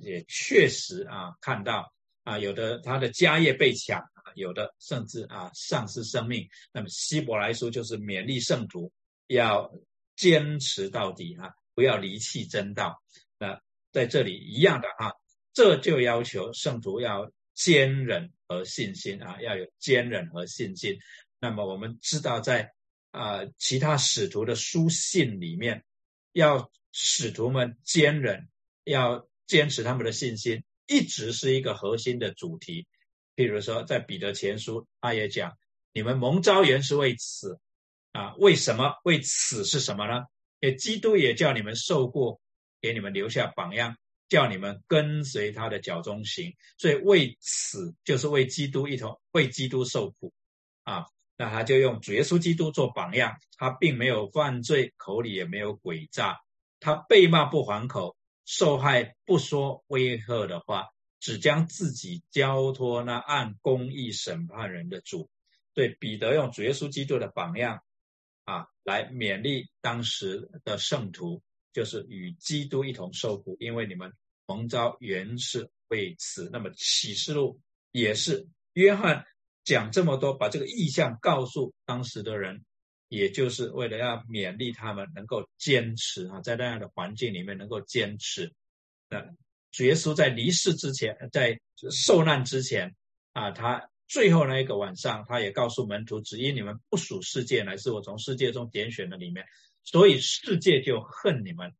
Speaker 1: 也确实啊看到啊，有的他的家业被抢，有的甚至啊丧失生命。那么希伯来书就是勉励圣徒要坚持到底啊，不要离弃真道。那在这里一样的啊。这就要求圣徒要坚忍和信心啊，要有坚忍和信心。那么我们知道，在啊其他使徒的书信里面，要使徒们坚忍，要坚持他们的信心，一直是一个核心的主题。譬如说，在彼得前书，他也讲：你们蒙召原是为此啊，为什么？为此是什么呢？也基督也叫你们受过，给你们留下榜样。叫你们跟随他的脚中行，所以为此就是为基督一同为基督受苦啊。那他就用主耶稣基督做榜样，他并没有犯罪，口里也没有诡诈，他被骂不还口，受害不说威吓的话，只将自己交托那按公义审判人的主。对彼得用主耶稣基督的榜样啊，来勉励当时的圣徒。就是与基督一同受苦，因为你们蒙召原是为此。那么启示录也是约翰讲这么多，把这个意象告诉当时的人，也就是为了要勉励他们能够坚持啊，在那样的环境里面能够坚持。那主耶稣在离世之前，在受难之前啊，他最后那一个晚上，他也告诉门徒：只因你们不属世界，乃是我从世界中拣选的里面。所以世界就恨你们，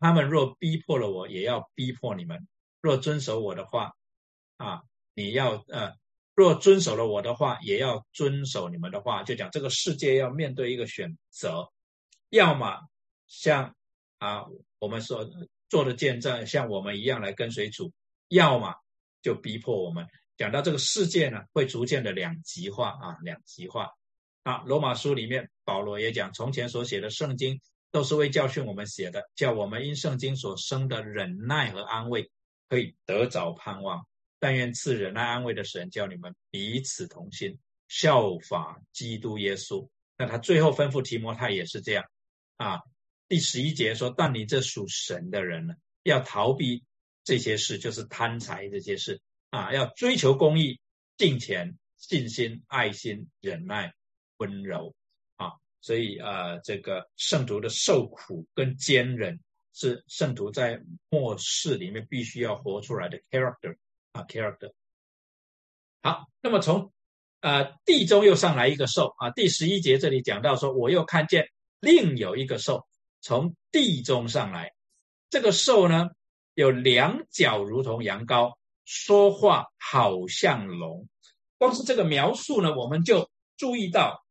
Speaker 1: 他们若逼迫了我，也要逼迫你们。若遵守我的话，啊，你要呃，若遵守了我的话，也要遵守你们的话。就讲这个世界要面对一个选择，要么像啊我们所做的见证，像我们一样来跟随主；要么就逼迫我们。讲到这个世界呢，会逐渐的两极化啊，两极化。啊，罗马书里面保罗也讲，从前所写的圣经都是为教训我们写的，叫我们因圣经所生的忍耐和安慰，可以得着盼望。但愿赐忍耐安慰的神，叫你们彼此同心，效法基督耶稣。那他最后吩咐提摩太也是这样啊。第十一节说，但你这属神的人呢，要逃避这些事，就是贪财这些事啊，要追求公义、敬虔、信心、爱心、忍耐。温柔啊，所以呃，这个圣徒的受苦跟坚忍是圣徒在末世里面必须要活出来的 character 啊 character。好，那么从呃地中又上来一个兽啊，第十一节这里讲到说，我又看见另有一个兽从地中上来，这个兽呢有两脚如同羊羔，说话好像龙。光是这个描述呢，我们就注意到。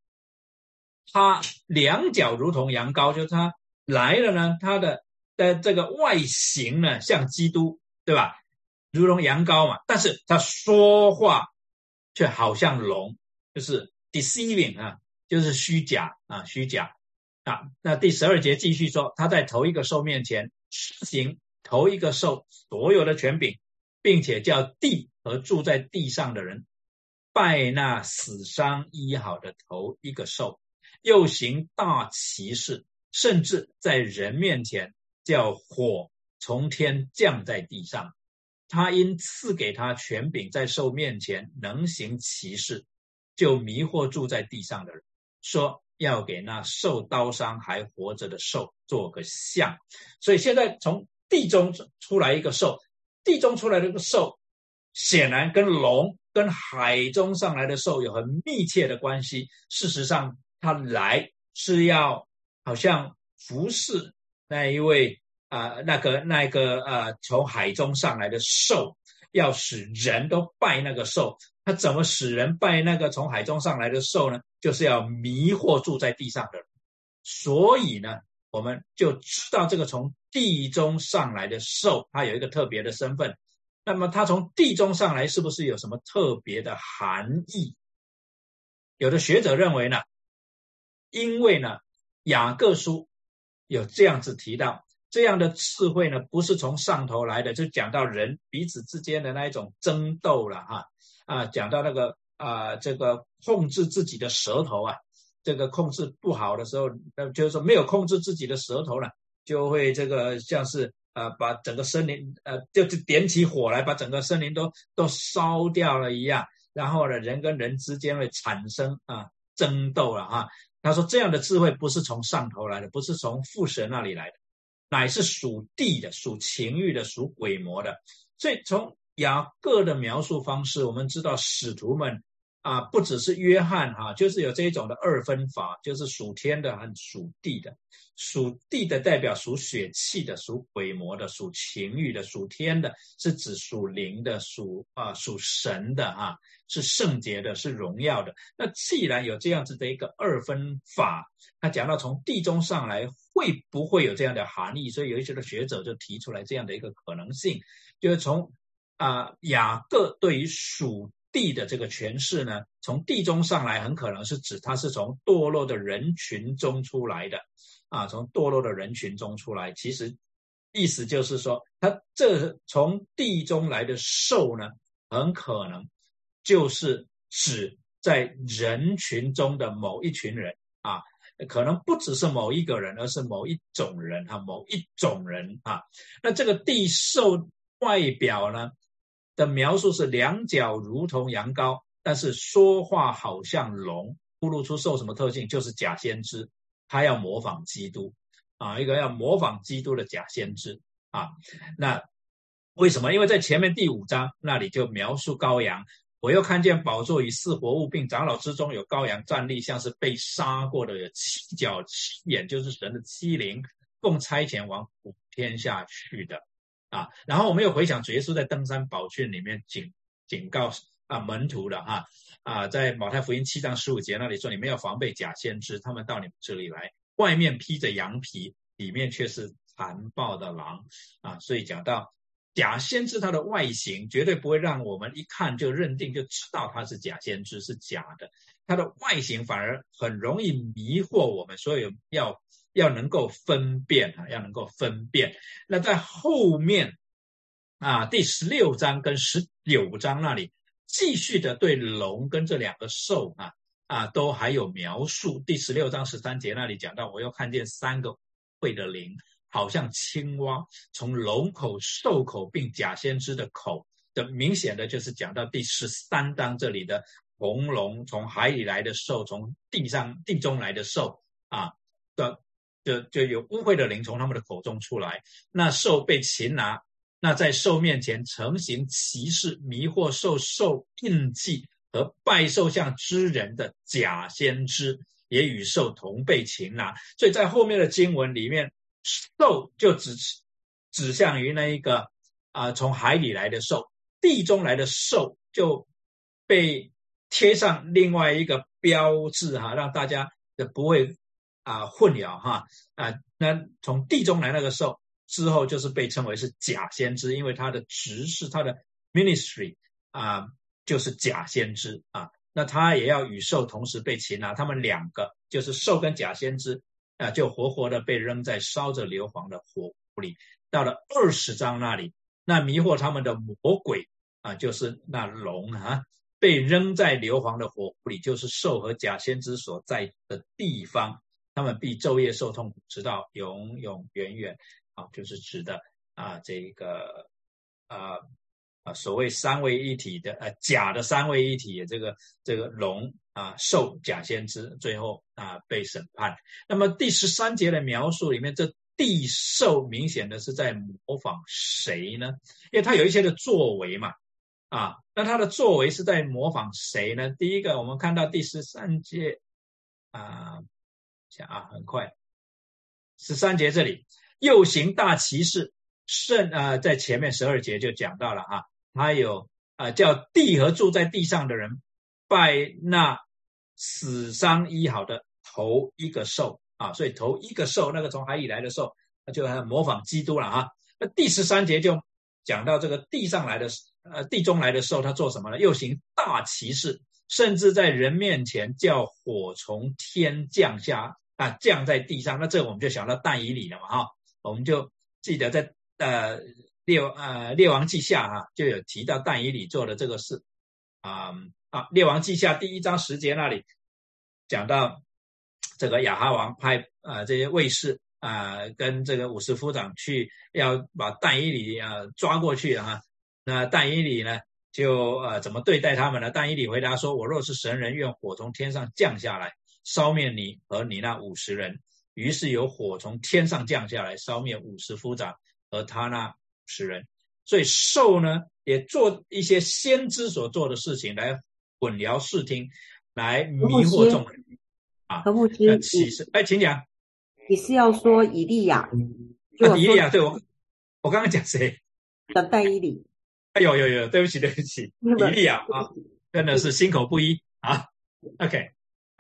Speaker 1: 它两脚如同羊羔，就是它来了呢，它的的这个外形呢像基督，对吧？如同羊羔嘛，但是他说话却好像龙，就是 deceiving 啊，就是虚假啊，虚假啊。那第十二节继续说，他在头一个兽面前施行头一个兽所有的权柄，并且叫地和住在地上的人拜那死伤医好的头一个兽。又行大奇事，甚至在人面前叫火从天降在地上。他因赐给他权柄，在兽面前能行其事，就迷惑住在地上的人，说要给那受刀伤还活着的兽做个像。所以现在从地中出来一个兽，地中出来的这个兽，显然跟龙、跟海中上来的兽有很密切的关系。事实上。他来是要好像服侍那一位啊，那个那个呃，从海中上来的兽，要使人都拜那个兽。他怎么使人拜那个从海中上来的兽呢？就是要迷惑住在地上的。所以呢，我们就知道这个从地中上来的兽，它有一个特别的身份。那么它从地中上来，是不是有什么特别的含义？有的学者认为呢，因为呢，雅各书有这样子提到，这样的智慧呢，不是从上头来的，就讲到人彼此之间的那一种争斗了哈啊，讲到那个啊，这个控制自己的舌头啊，这个控制不好的时候，那就是说没有控制自己的舌头了，就会这个像是。呃，把整个森林，呃，就就点起火来，把整个森林都都烧掉了一样。然后呢，人跟人之间会产生啊争斗了哈。他说这样的智慧不是从上头来的，不是从父神那里来的，乃是属地的、属情欲的、属鬼魔的。所以从雅各的描述方式，我们知道使徒们。啊，不只是约翰哈，就是有这一种的二分法，就是属天的和属地的。属地的代表属血气的、属鬼魔的、属情欲的；属天的是指属灵的、属啊属神的啊，是圣洁的、是荣耀的。那既然有这样子的一个二分法，他讲到从地中上来会不会有这样的含义？所以有一些的学者就提出来这样的一个可能性，就是从啊雅各对于属。地的这个诠释呢，从地中上来，很可能是指它是从堕落的人群中出来的，啊，从堕落的人群中出来。其实意思就是说，它这从地中来的兽呢，很可能就是指在人群中的某一群人啊，可能不只是某一个人，而是某一种人哈，某一种人啊。那这个地兽外表呢？的描述是两脚如同羊羔，但是说话好像龙，透露出受什么特性？就是假先知，他要模仿基督啊，一个要模仿基督的假先知啊。那为什么？因为在前面第五章那里就描述羔羊，我又看见宝座与四活物，并长老之中有羔羊站立，像是被杀过的，有七角七眼，就是神的七灵，共差遣往普天下去的。啊，然后我们又回想主耶稣在登山宝训里面警警告啊门徒的哈啊，在马太福音七章十五节那里说，你们要防备假先知，他们到你们这里来，外面披着羊皮，里面却是残暴的狼啊。所以讲到假先知，他的外形绝对不会让我们一看就认定就知道他是假先知是假的，他的外形反而很容易迷惑我们，所以要。要能够分辨啊，要能够分辨。那在后面啊，第十六章跟十九章那里，继续的对龙跟这两个兽啊啊，都还有描述。第十六章十三节那里讲到，我又看见三个会的灵，好像青蛙从龙口、兽口并假先知的口的，明显的就是讲到第十三章这里的红龙，从海里来的兽，从地上地中来的兽啊的。就就有污秽的灵从他们的口中出来，那兽被擒拿，那在兽面前成行歧视、迷惑兽兽印记和拜兽像之人的假先知，也与兽同被擒拿。所以在后面的经文里面，兽就指指向于那一个啊，从海里来的兽，地中来的兽就被贴上另外一个标志哈，让大家的不会。啊，混淆哈啊！那从地中来那个兽之后，就是被称为是假先知，因为他的职事，他的 ministry 啊，就是假先知啊。那他也要与兽同时被擒拿，他们两个就是兽跟假先知啊，就活活的被扔在烧着硫磺的火湖里。到了二十章那里，那迷惑他们的魔鬼啊，就是那龙啊，被扔在硫磺的火湖里，就是兽和假先知所在的地方。他们必昼夜受痛苦，直到永永远远。啊，就是指的啊，这个啊啊，所谓三位一体的呃假的三位一体，这个这个龙啊兽假先知，最后啊被审判。那么第十三节的描述里面，这地兽明显的是在模仿谁呢？因为他有一些的作为嘛啊，那他的作为是在模仿谁呢？第一个，我们看到第十三节啊。讲啊，很快，十三节这里又行大骑士圣啊，在前面十二节就讲到了啊，他有啊叫地和住在地上的人拜那死伤医好的头一个兽啊，所以头一个兽，那个从海里来的兽，那就模仿基督了啊。那第十三节就讲到这个地上来的呃地中来的兽，他做什么呢？又行大奇事，甚至在人面前叫火从天降下啊，降在地上。那这我们就想到但以理了嘛哈，我们就记得在呃列呃列王记下哈就有提到但以理做的这个事啊。啊，列王记下第一章十节那里讲到，这个亚哈王派啊这些卫士啊跟这个五十夫长去要把但以理啊抓过去啊。那但以理呢就呃怎么对待他们呢？但以理回答说：“我若是神人，愿火从天上降下来，烧灭你和你那五十人。”于是有火从天上降下来，烧灭五十夫长和他那五十人。所以兽呢也做一些先知所做的事情来。混淆视听，来迷惑众人啊！
Speaker 2: 何不知
Speaker 1: 启示？哎，请讲。
Speaker 2: 你是要说以利亚？
Speaker 1: 以利亚，对我，我刚刚讲谁？
Speaker 2: 的但以理。
Speaker 1: 哎呦呦呦，对不起对不起，以利亚啊，真的是心口不一啊。OK，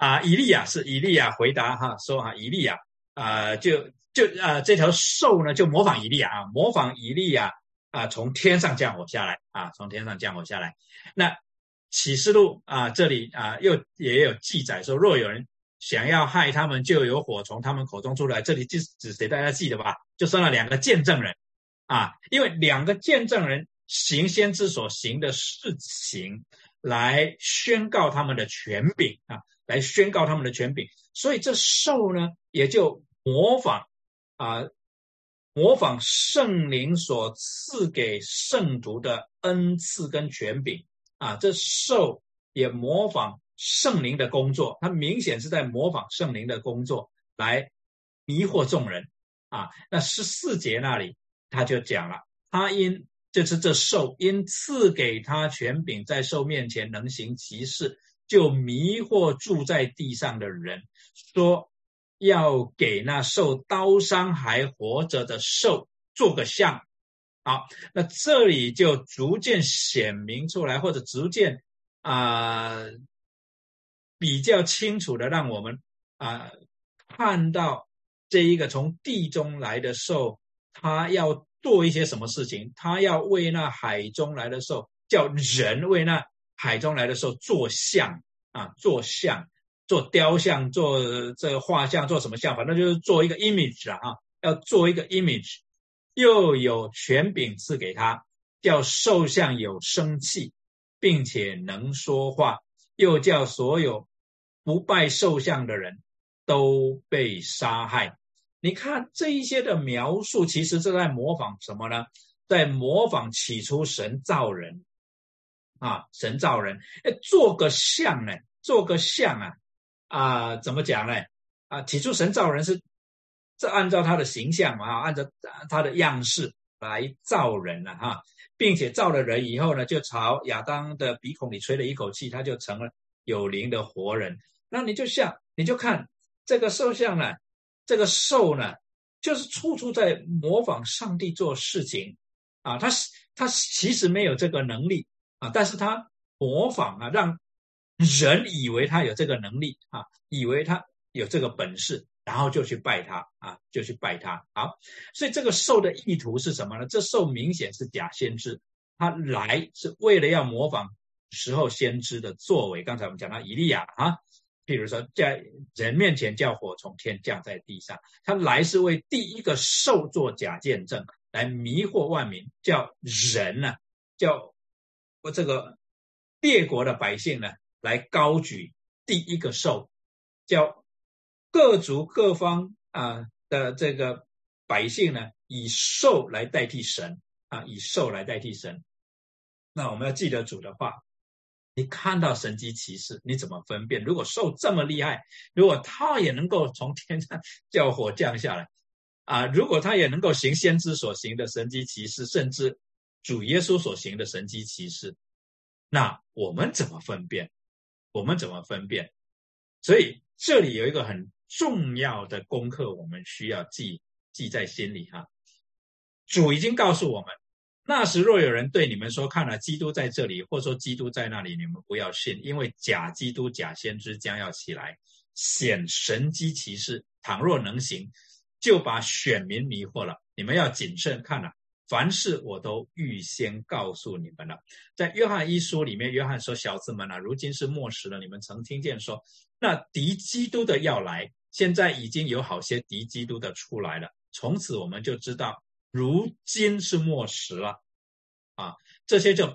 Speaker 1: 啊，以利亚是以利亚回答哈，说哈，以利亚啊，就就啊，这条兽呢，就模仿以利亚啊，模仿以利亚啊，从天上降火下来啊，从天上降火下来，那。启示录啊，这里啊又也有记载说，若有人想要害他们，就有火从他们口中出来。这里就指谁？大家记得吧？就说了两个见证人啊，因为两个见证人行先知所行的事情，来宣告他们的权柄啊，来宣告他们的权柄。所以这兽呢，也就模仿啊，模仿圣灵所赐给圣徒的恩赐跟权柄。啊，这兽也模仿圣灵的工作，它明显是在模仿圣灵的工作来迷惑众人。啊，那十四节那里他就讲了，他因就是这兽因赐给他权柄，在兽面前能行其事，就迷惑住在地上的人，说要给那受刀伤还活着的兽做个像。好，那这里就逐渐显明出来，或者逐渐啊比较清楚的让我们啊看到这一个从地中来的兽，他要做一些什么事情？他要为那海中来的兽，叫人为那海中来的时候做像啊，做像，做雕像，做这个画像，做什么像？反正就是做一个 image 啊，要做一个 image。又有权柄赐给他，叫兽像有生气，并且能说话，又叫所有不拜兽像的人都被杀害。你看这一些的描述，其实是在模仿什么呢？在模仿起初神造人啊，神造人，哎，做个像呢，做个像啊，啊，怎么讲呢？啊，起初神造人是。这按照他的形象嘛，按照他的样式来造人了哈，并且造了人以后呢，就朝亚当的鼻孔里吹了一口气，他就成了有灵的活人。那你就像，你就看这个兽像呢，这个兽呢，就是处处在模仿上帝做事情啊。他是他其实没有这个能力啊，但是他模仿啊，让人以为他有这个能力啊，以为他有这个本事。然后就去拜他啊，就去拜他。好，所以这个兽的意图是什么呢？这兽明显是假先知，他来是为了要模仿时候先知的作为。刚才我们讲到以利亚啊，譬如说在人面前叫火从天降在地上，他来是为第一个兽做假见证，来迷惑万民，叫人呢，叫我这个列国的百姓呢，来高举第一个兽，叫。各族各方啊的这个百姓呢，以兽来代替神啊，以兽来代替神。那我们要记得主的话，你看到神机骑士，你怎么分辨？如果兽这么厉害，如果他也能够从天上 叫火降下来啊，如果他也能够行先知所行的神机骑士，甚至主耶稣所行的神机骑士，那我们怎么分辨？我们怎么分辨？所以这里有一个很。重要的功课，我们需要记记在心里哈。主已经告诉我们，那时若有人对你们说：“看了，基督在这里，或说基督在那里”，你们不要信，因为假基督、假先知将要起来，显神机骑士。倘若能行，就把选民迷惑了。你们要谨慎看了，凡事我都预先告诉你们了。在约翰一书里面，约翰说：“小子们啊，如今是末时了。你们曾听见说，那敌基督的要来，现在已经有好些敌基督的出来了。从此我们就知道。”如今是末时了，啊，这些就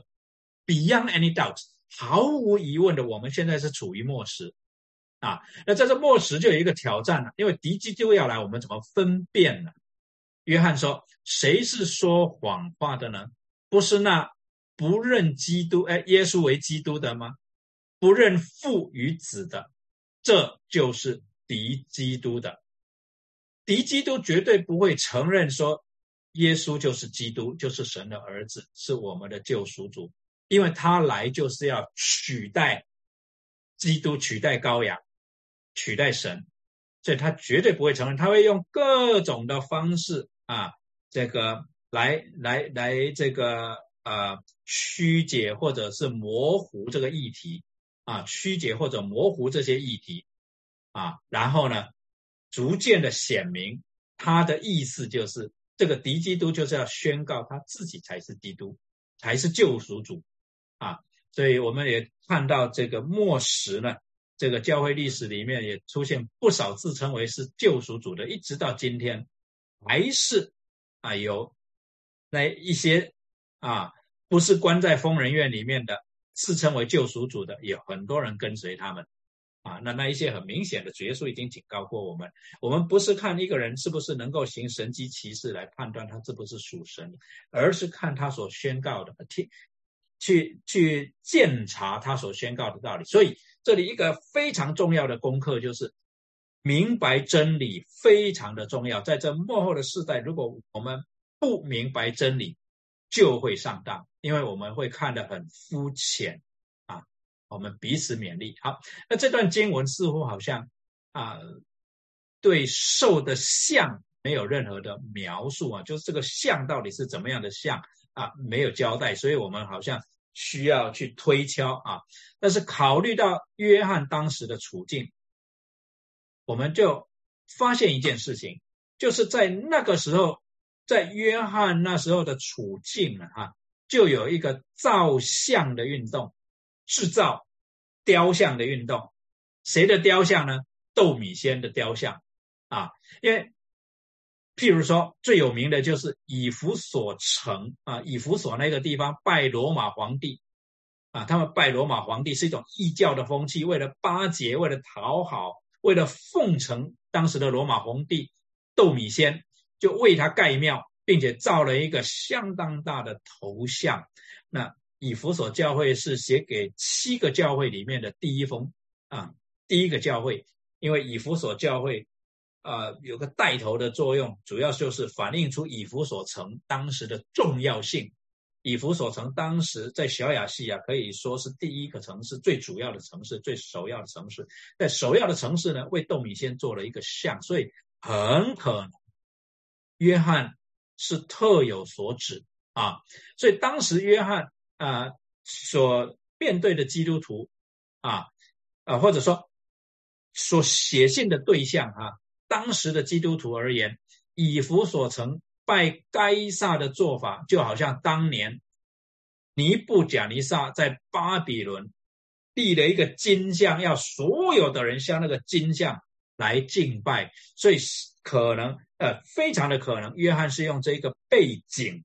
Speaker 1: beyond any doubt，毫无疑问的，我们现在是处于末时，啊，那在这末时就有一个挑战了，因为敌基督要来，我们怎么分辨呢？约翰说：“谁是说谎话的呢？不是那不认基督，哎，耶稣为基督的吗？不认父与子的，这就是敌基督的。敌基督绝对不会承认说。”耶稣就是基督，就是神的儿子，是我们的救赎主，因为他来就是要取代基督，取代羔羊，取代神，所以他绝对不会承认，他会用各种的方式啊，这个来来来这个呃曲解或者是模糊这个议题啊，曲解或者模糊这些议题啊，然后呢，逐渐的显明他的意思就是。这个敌基督就是要宣告他自己才是基督，才是救赎主啊！所以我们也看到这个末时呢，这个教会历史里面也出现不少自称为是救赎主的，一直到今天还是啊有那一些啊不是关在疯人院里面的自称为救赎主的，有很多人跟随他们。啊，那那一些很明显的耶稣已经警告过我们，我们不是看一个人是不是能够行神迹奇事来判断他是不是属神，而是看他所宣告的，去去去鉴察他所宣告的道理。所以这里一个非常重要的功课就是明白真理非常的重要。在这幕后的世代，如果我们不明白真理，就会上当，因为我们会看得很肤浅啊。我们彼此勉励。好，那这段经文似乎好像啊，对兽的像没有任何的描述啊，就是这个像到底是怎么样的像啊，没有交代，所以我们好像需要去推敲啊。但是考虑到约翰当时的处境，我们就发现一件事情，就是在那个时候，在约翰那时候的处境呢，哈，就有一个造像的运动。制造雕像的运动，谁的雕像呢？豆米仙的雕像啊，因为譬如说最有名的就是以弗所城啊，以弗所那个地方拜罗马皇帝啊，他们拜罗马皇帝是一种异教的风气，为了巴结，为了讨好，为了奉承当时的罗马皇帝窦米先，就为他盖庙，并且造了一个相当大的头像，那。以弗所教会是写给七个教会里面的第一封啊，第一个教会，因为以弗所教会啊有个带头的作用，主要就是反映出以弗所城当时的重要性。以弗所城当时在小亚细亚可以说是第一个城市，最主要的城市，最首要的城市。在首要的城市呢，为窦米先做了一个像，所以很可能约翰是特有所指啊。所以当时约翰。啊，所面对的基督徒，啊啊，或者说所写信的对象啊，当时的基督徒而言，以弗所成拜该撒的做法，就好像当年尼布贾尼撒在巴比伦立了一个金像，要所有的人向那个金像来敬拜，所以可能呃，非常的可能，约翰是用这个背景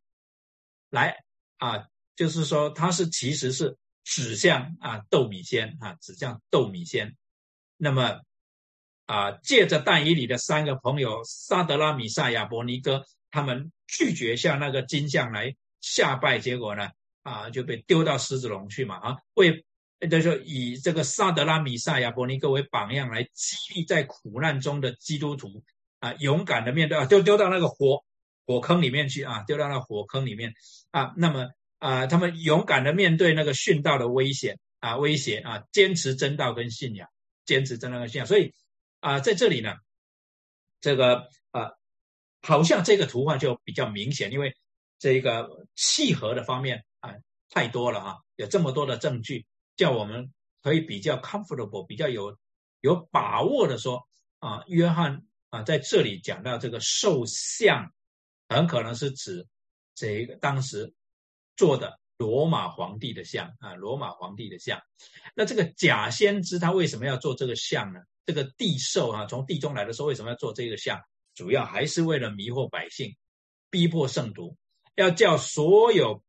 Speaker 1: 来啊。就是说，他是其实是指向啊豆米仙啊，指向豆米仙。那么啊，借着但以里的三个朋友沙德拉米萨亚伯尼哥，他们拒绝向那个金像来下拜，结果呢啊就被丢到狮子笼去嘛啊。为就是说以这个萨德拉米萨亚伯尼哥为榜样，来激励在苦难中的基督徒啊，勇敢的面对啊，丢丢到那个火火坑里面去啊，丢到那火坑里面啊，那么。啊，他们勇敢的面对那个殉道的危险啊，威胁啊，坚持真道跟信仰，坚持真道跟信仰。所以啊，在这里呢，这个，好像这个图画就比较明显，因为这个契合的方面啊太多了哈，有这么多的证据，叫我们可以比较 comfortable，比较有有把握的说啊，约翰啊在这里讲到这个兽像，很可能是指这个当时做的罗马皇帝的像啊，罗马皇帝的像。那这个假先知他为什么要做这个像呢？这个地兽啊，从地中来的时候为什么要做这个像？主要还是为了迷惑百姓，逼迫圣徒，要叫所有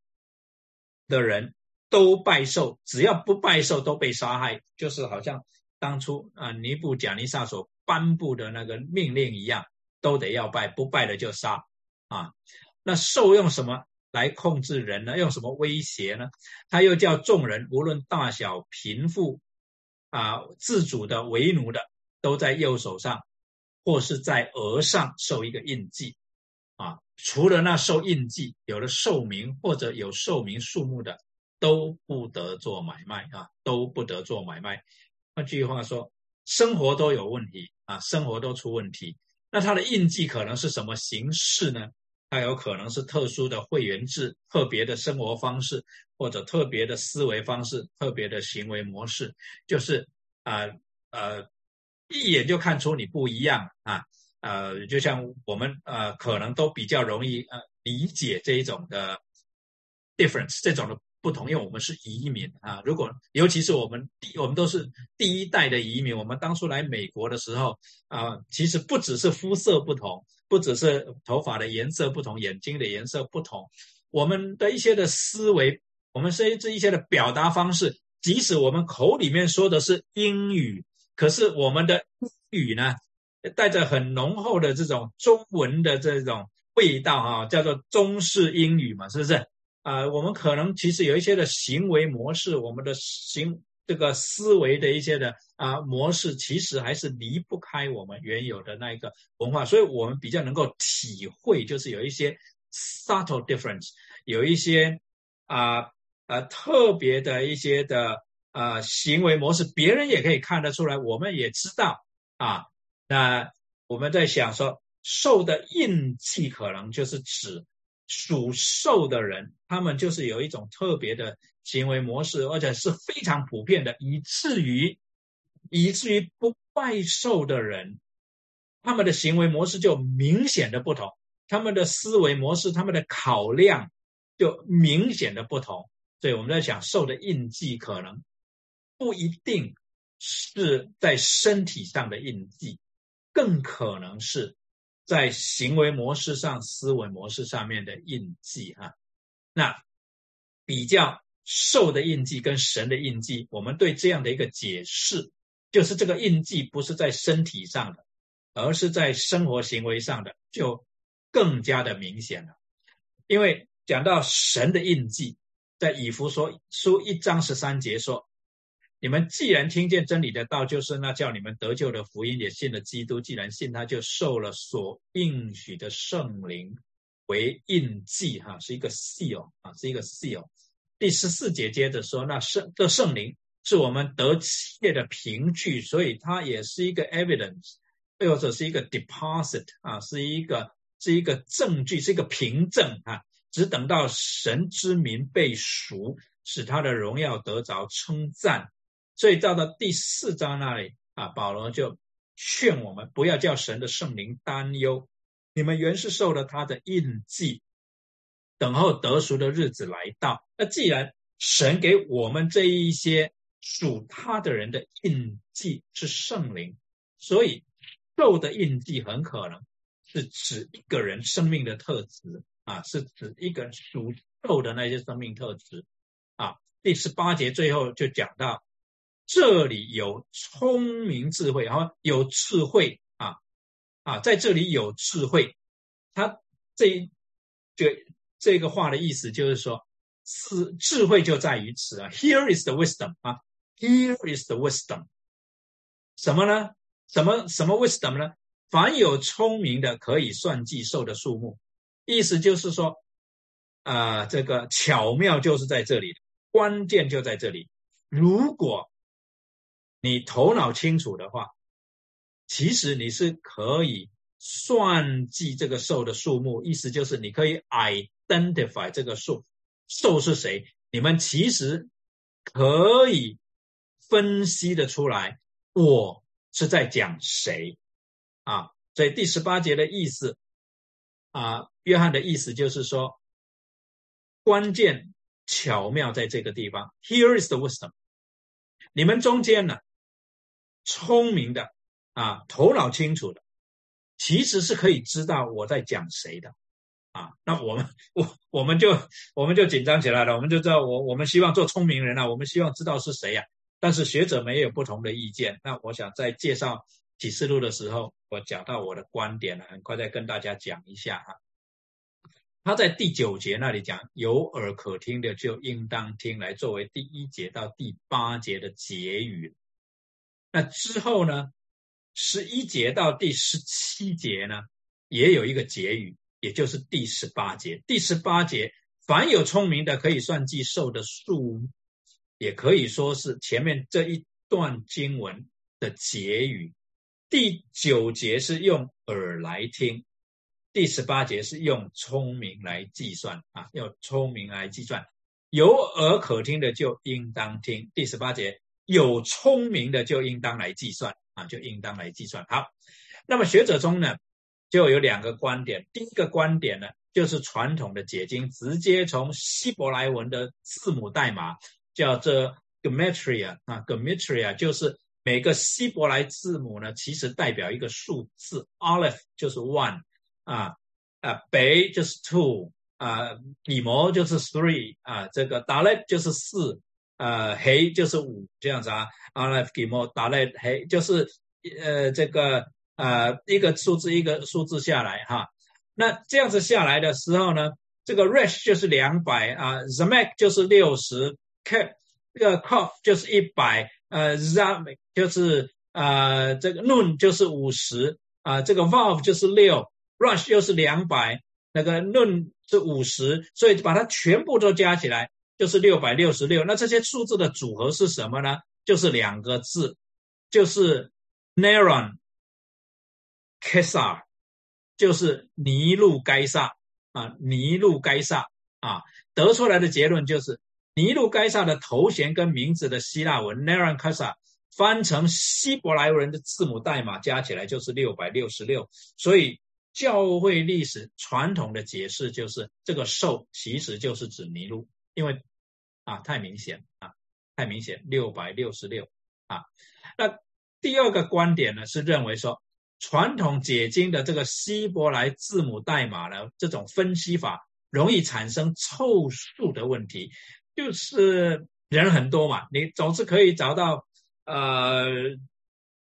Speaker 1: 的人都拜寿，只要不拜寿都被杀害，就是好像当初啊尼布贾尼撒所颁布的那个命令一样，都得要拜，不拜的就杀啊。那兽用什么来控制人呢？用什么威胁呢？他又叫众人无论大小贫富啊，自主的为奴的，都在右手上。或是在额上受一个印记，啊，除了那受印记、有了寿名或者有寿名数目的，都不得做买卖啊，都不得做买卖。换句话说，生活都有问题啊，生活都出问题。那他的印记可能是什么形式呢？它有可能是特殊的会员制、特别的生活方式，或者特别的思维方式、特别的行为模式，就是啊呃。一眼就看出你不一样啊，呃，就像我们呃，可能都比较容易呃理解这一种的 difference，这种的不同，因为我们是移民啊。如果尤其是我们第我们都是第一代的移民，我们当初来美国的时候啊，其实不只是肤色不同，不只是头发的颜色不同，眼睛的颜色不同，我们的一些的思维，我们甚至一些的表达方式，即使我们口里面说的是英语。可是我们的英语呢，带着很浓厚的这种中文的这种味道啊，叫做中式英语嘛，是不是？啊，我们可能其实有一些的行为模式，我们的行这个思维的一些的啊模式，其实还是离不开我们原有的那一个文化，所以我们比较能够体会，就是有一些 subtle difference，有一些啊呃特别的一些的。啊，行为模式别人也可以看得出来，我们也知道啊。那我们在想说，兽的印记可能就是指属兽的人，他们就是有一种特别的行为模式，而且是非常普遍的，以至于以至于不拜兽的人，他们的行为模式就明显的不同，他们的思维模式、他们的考量就明显的不同。所以我们在想，兽的印记可能。不一定是在身体上的印记，更可能是在行为模式上、思维模式上面的印记哈。那比较兽的印记跟神的印记，我们对这样的一个解释，就是这个印记不是在身体上的，而是在生活行为上的，就更加的明显了。因为讲到神的印记，在以弗所书一章十三节说。你们既然听见真理的道，就是那叫你们得救的福音，也信了基督。既然信他，就受了所应许的圣灵为印记，哈，是一个 seal 啊，是一个 seal。第十四节接着说，那圣的圣灵是我们得切的凭据，所以它也是一个 evidence，或者是一个 deposit 啊，是一个是一个证据，是一个凭证啊。只等到神之名被赎，使他的荣耀得着称赞。所以到了第四章那里啊，保罗就劝我们不要叫神的圣灵担忧。你们原是受了他的印记，等候得赎的日子来到。那既然神给我们这一些属他的人的印记是圣灵，所以受的印记很可能是指一个人生命的特质啊，是指一个属受的那些生命特质啊。第十八节最后就讲到。这里有聪明智慧，然后有智慧啊啊，在这里有智慧。他这一这这个话的意思就是说，智智慧就在于此啊。Here is the wisdom 啊，Here is the wisdom。什么呢？什么什么 wisdom 呢？凡有聪明的，可以算计兽的数目。意思就是说，啊，这个巧妙就是在这里，关键就在这里。如果你头脑清楚的话，其实你是可以算计这个兽的数目，意思就是你可以 identify 这个兽兽是谁，你们其实可以分析的出来，我是在讲谁啊？所以第十八节的意思啊，约翰的意思就是说，关键巧妙在这个地方。Here is the wisdom。你们中间呢，聪明的啊，头脑清楚的，其实是可以知道我在讲谁的啊。那我们我我们就我们就紧张起来了，我们就知道我我们希望做聪明人啊，我们希望知道是谁呀。但是学者们也有不同的意见。那我想在介绍启示录的时候，我讲到我的观点了，很快再跟大家讲一下哈。他在第九节那里讲，有耳可听的就应当听，来作为第一节到第八节的结语。那之后呢，十一节到第十七节呢，也有一个结语，也就是第十八节。第十八节，凡有聪明的，可以算计兽的数。也可以说是前面这一段经文的结语。第九节是用耳来听，第十八节是用聪明来计算啊，用聪明来计算。有耳可听的就应当听。第十八节有聪明的就应当来计算啊，就应当来计算。好，那么学者中呢，就有两个观点。第一个观点呢，就是传统的解经，直接从希伯来文的字母代码。叫做 gematria 啊，gematria 就是每个希伯来字母呢，其实代表一个数字。Aleph 就是 one 啊啊，，bay 就是 two 啊，底摩就是 three 啊，这个 Dalet 就是四呃，黑就是五这样子啊。Aleph 底摩 Dalet 黑就是呃这个呃一个数字一个数字下来哈。那这样子下来的时候呢，这个 Resh 就是两百啊，Zamek 就是六十。k 这个 cough 就是一百，呃，zam 就是呃这个 noon 就是五十，啊，这个 valve 就是六，rush 又是两百，那个 noon 是五十，所以把它全部都加起来就是六百六十六。那这些数字的组合是什么呢？就是两个字，就是 neron kesar，就是尼禄该萨啊，尼禄该萨啊，得出来的结论就是。尼禄该萨的头衔跟名字的希腊文 Neron Kasa 翻成希伯来文的字母代码加起来就是六百六十六，所以教会历史传统的解释就是这个兽其实就是指尼禄，因为啊太明显啊太明显六百六十六啊。那第二个观点呢是认为说传统解经的这个希伯来字母代码呢这种分析法容易产生凑数的问题。就是人很多嘛，你总是可以找到呃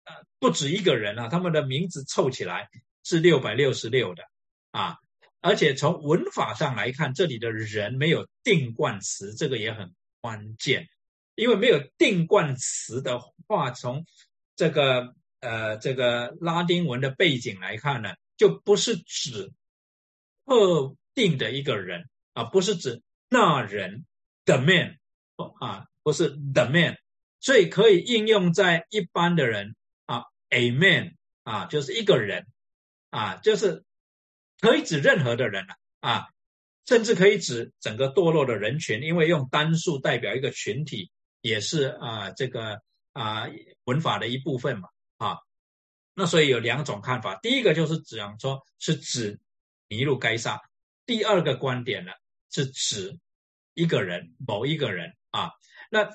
Speaker 1: 呃不止一个人啊，他们的名字凑起来是六百六十六的啊，而且从文法上来看，这里的人没有定冠词，这个也很关键，因为没有定冠词的话，从这个呃这个拉丁文的背景来看呢，就不是指特定的一个人啊，不是指那人。The man，啊，不是 the man，所以可以应用在一般的人啊，a man，啊，就是一个人，啊，就是可以指任何的人了，啊，甚至可以指整个堕落的人群，因为用单数代表一个群体，也是啊，这个啊文法的一部分嘛，啊，那所以有两种看法，第一个就是指说是指尼禄该撒，第二个观点呢是指。一个人，某一个人啊，那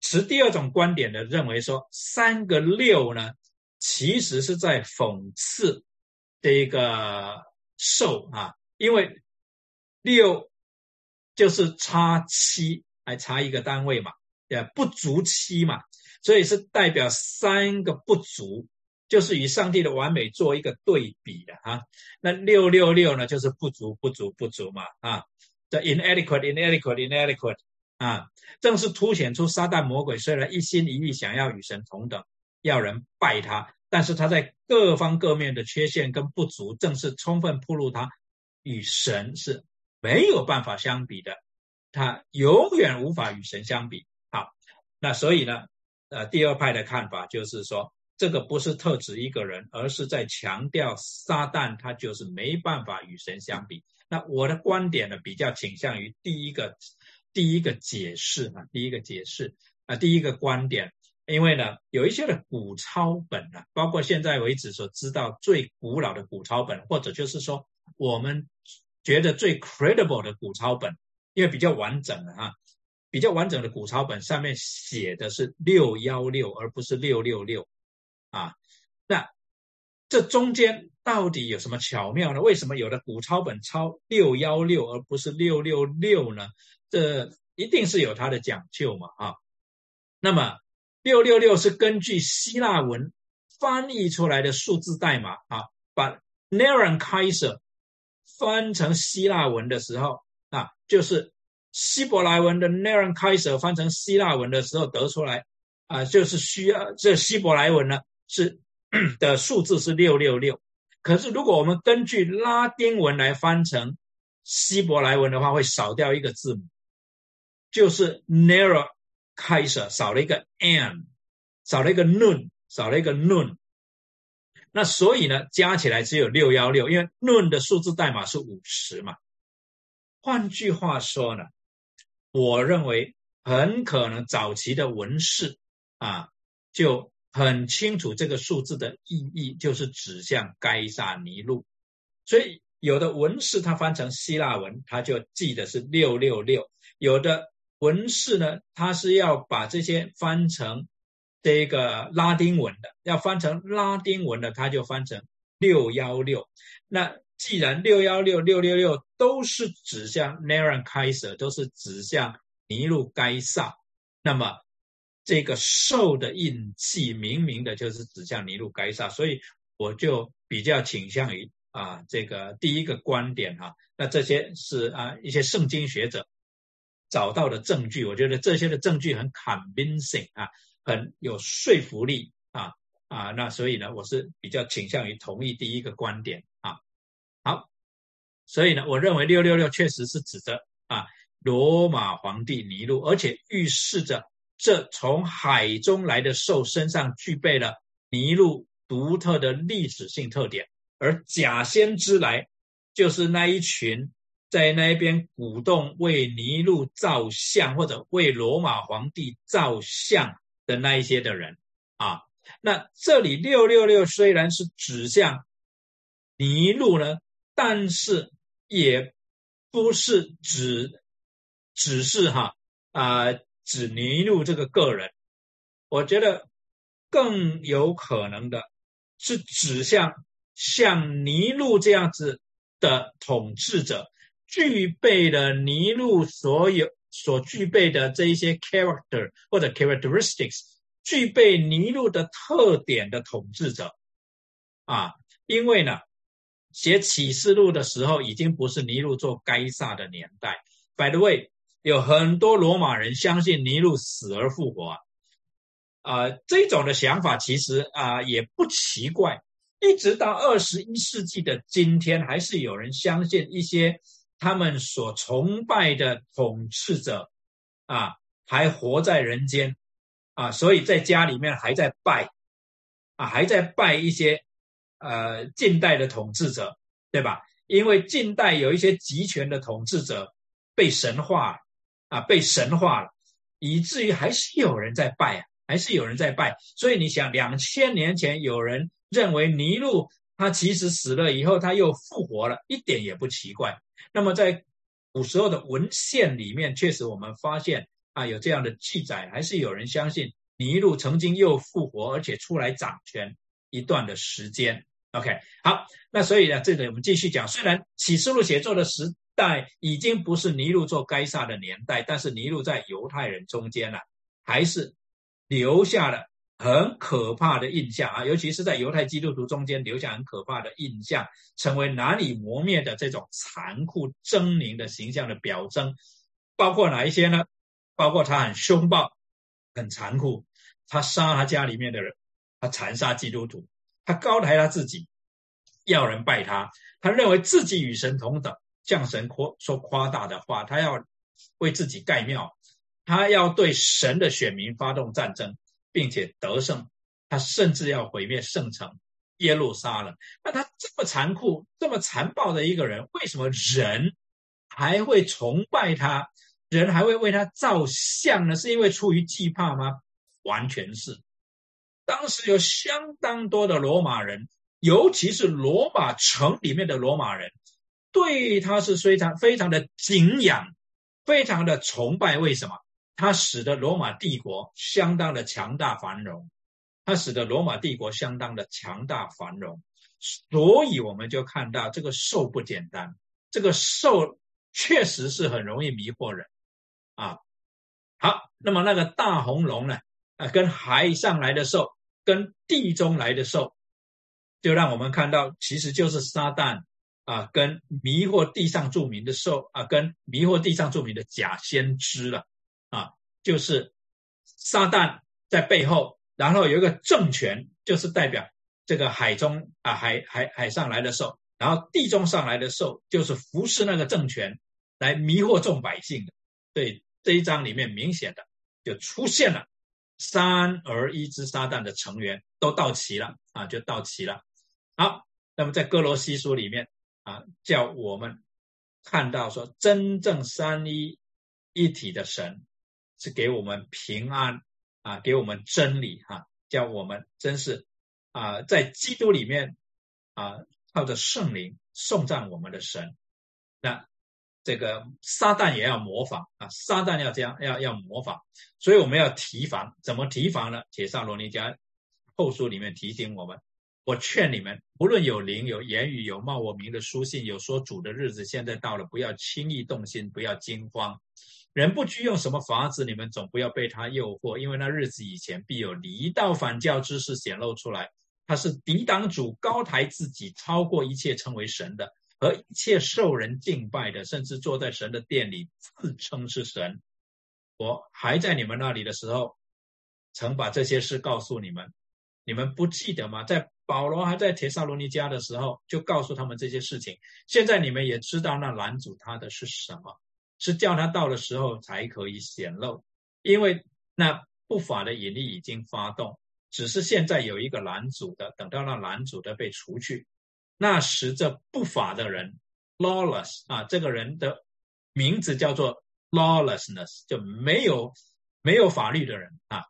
Speaker 1: 持第二种观点的认为说，三个六呢，其实是在讽刺这一个兽啊，因为六就是差七，还差一个单位嘛，对不足七嘛，所以是代表三个不足，就是与上帝的完美做一个对比的啊。那六六六呢，就是不足，不足，不足嘛啊。inadequate, inadequate, inadequate 啊，正是凸显出撒旦魔鬼虽然一心一意想要与神同等，要人拜他，但是他在各方各面的缺陷跟不足，正是充分暴露他与神是没有办法相比的，他永远无法与神相比。好，那所以呢，呃，第二派的看法就是说，这个不是特指一个人，而是在强调撒旦他就是没办法与神相比。那我的观点呢，比较倾向于第一个第一个解释啊，第一个解释啊，第一个观点。因为呢，有一些的古抄本呢，包括现在为止所知道最古老的古抄本，或者就是说我们觉得最 credible 的古抄本，因为比较完整的啊，比较完整的古抄本上面写的是六幺六，而不是六六六啊。那这中间到底有什么巧妙呢？为什么有的古抄本抄六幺六而不是六六六呢？这一定是有它的讲究嘛啊。那么。六六六是根据希腊文翻译出来的数字代码啊，把 Neron Kaiser 翻成希腊文的时候啊，就是希伯来文的 Neron Kaiser 翻成希腊文的时候得出来啊，就是需要这希伯来文呢是 的数字是六六六。可是如果我们根据拉丁文来翻成希伯来文的话，会少掉一个字母，就是 Neron。开始少了一个 an，少了一个 nun，少了一个 nun，那所以呢，加起来只有六幺六，因为 nun 的数字代码是五十嘛。换句话说呢，我认为很可能早期的文士啊，就很清楚这个数字的意义，就是指向该萨尼路。所以有的文士他翻成希腊文，他就记得是六六六，有的。文士呢，他是要把这些翻成这个拉丁文的，要翻成拉丁文的，他就翻成六幺六。那既然六幺六、六六六都是指向 Neron Kaiser，都是指向尼禄该萨，那么这个兽的印记明明的就是指向尼禄该萨，所以我就比较倾向于啊这个第一个观点哈。那这些是啊一些圣经学者。找到的证据，我觉得这些的证据很 convincing 啊，很有说服力啊啊，那所以呢，我是比较倾向于同意第一个观点啊。好，所以呢，我认为六六六确实是指的啊罗马皇帝尼禄，而且预示着这从海中来的兽身上具备了尼禄独特的历史性特点，而假先知来就是那一群。在那边鼓动为尼禄造像或者为罗马皇帝造像的那一些的人啊，那这里六六六虽然是指向尼禄呢，但是也不是指只是哈啊指尼禄这个个人，我觉得更有可能的是指向像尼禄这样子的统治者。具备了尼禄所有所具备的这一些 character 或者 characteristics，具备尼禄的特点的统治者啊，因为呢，写启示录的时候已经不是尼禄做该萨的年代。By the way，有很多罗马人相信尼禄死而复活啊，这种的想法其实啊也不奇怪，一直到二十一世纪的今天，还是有人相信一些。他们所崇拜的统治者啊，还活在人间啊，所以在家里面还在拜啊，还在拜一些呃近代的统治者，对吧？因为近代有一些集权的统治者被神化了啊，被神化了，以至于还是有人在拜啊，还是有人在拜。所以你想，两千年前有人认为尼禄他其实死了以后他又复活了，一点也不奇怪。那么在古时候的文献里面，确实我们发现啊有这样的记载，还是有人相信尼禄曾经又复活，而且出来掌权一段的时间。OK，好，那所以呢，这里我们继续讲。虽然启示录写作的时代已经不是尼禄做该萨的年代，但是尼禄在犹太人中间呢，还是留下了。很可怕的印象啊，尤其是在犹太基督徒中间留下很可怕的印象，成为难以磨灭的这种残酷狰狞的形象的表征。包括哪一些呢？包括他很凶暴、很残酷，他杀他家里面的人，他残杀基督徒，他高抬他自己，要人拜他，他认为自己与神同等，向神夸说夸大的话，他要为自己盖庙，他要对神的选民发动战争。并且得胜，他甚至要毁灭圣城耶路撒冷。那他这么残酷、这么残暴的一个人，为什么人还会崇拜他？人还会为他造像呢？是因为出于惧怕吗？完全是。当时有相当多的罗马人，尤其是罗马城里面的罗马人，对他是非常非常的敬仰，非常的崇拜。为什么？它使得罗马帝国相当的强大繁荣，它使得罗马帝国相当的强大繁荣。所以我们就看到这个兽不简单，这个兽确实是很容易迷惑人啊。好，那么那个大红龙呢？啊，跟海上来的兽，跟地中来的兽，就让我们看到，其实就是撒旦啊，跟迷惑地上著名的兽啊，跟迷惑地上著名的假先知了啊，就是撒旦在背后，然后有一个政权，就是代表这个海中啊海海海上来的兽，然后地中上来的兽，就是服侍那个政权来迷惑众百姓的。对这一章里面明显的就出现了。三而一之撒旦的成员都到齐了啊，就到齐了。好，那么在哥罗西书里面啊，叫我们看到说，真正三一一体的神是给我们平安啊，给我们真理哈，叫我们真是啊，在基督里面啊，靠着圣灵颂赞我们的神。那。这个撒旦也要模仿啊，撒旦要这样，要要模仿，所以我们要提防。怎么提防呢？铁上罗尼迦后书里面提醒我们：我劝你们，无论有灵、有言语、有冒我名的书信、有说主的日子，现在到了，不要轻易动心，不要惊慌。人不拘用什么法子，你们总不要被他诱惑，因为那日子以前必有离道反教之事显露出来，他是抵挡主、高抬自己、超过一切称为神的。和一切受人敬拜的，甚至坐在神的殿里自称是神。我还在你们那里的时候，曾把这些事告诉你们，你们不记得吗？在保罗还在铁萨罗尼迦的时候，就告诉他们这些事情。现在你们也知道那拦阻他的是什么，是叫他到的时候才可以显露，因为那不法的引力已经发动，只是现在有一个拦阻的，等到那拦阻的被除去。那时，这不法的人，lawless 啊，这个人的名字叫做 lawlessness，就没有没有法律的人啊，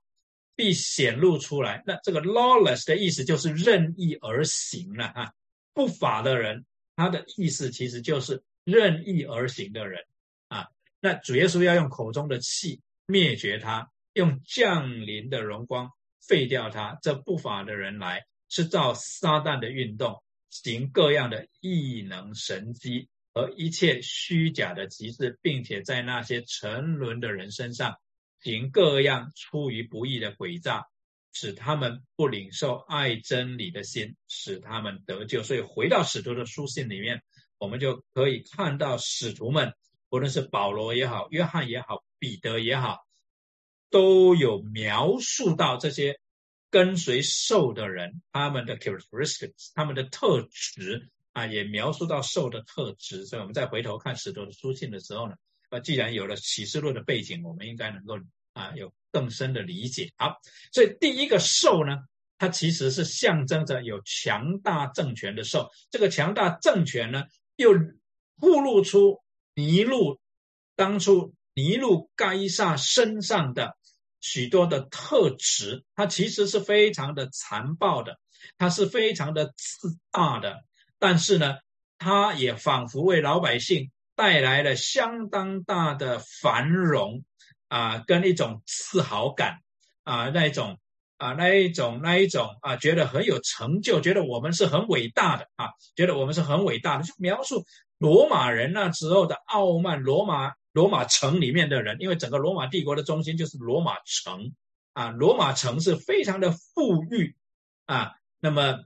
Speaker 1: 必显露出来。那这个 lawless 的意思就是任意而行了啊，不法的人，他的意思其实就是任意而行的人啊。那主耶稣要用口中的气灭绝他，用降临的荣光废掉他。这不法的人来，是造撒旦的运动。行各样的异能神迹和一切虚假的极致，并且在那些沉沦的人身上行各样出于不义的诡诈，使他们不领受爱真理的心，使他们得救。所以回到使徒的书信里面，我们就可以看到使徒们，无论是保罗也好、约翰也好、彼得也好，都有描述到这些。跟随兽的人，他们的 characteristics，他们的特质啊，也描述到兽的特质。所以，我们再回头看使徒的书信的时候呢，那，既然有了启示录的背景，我们应该能够啊有更深的理解。好，所以第一个兽呢，它其实是象征着有强大政权的兽。这个强大政权呢，又暴露出尼禄当初尼禄该萨身上的。许多的特质，他其实是非常的残暴的，他是非常的自大的，但是呢，他也仿佛为老百姓带来了相当大的繁荣啊，跟一种自豪感啊，那一种啊，那一种那一种啊，觉得很有成就，觉得我们是很伟大的啊，觉得我们是很伟大的，就描述罗马人那时候的傲慢，罗马。罗马城里面的人，因为整个罗马帝国的中心就是罗马城啊，罗马城是非常的富裕啊，那么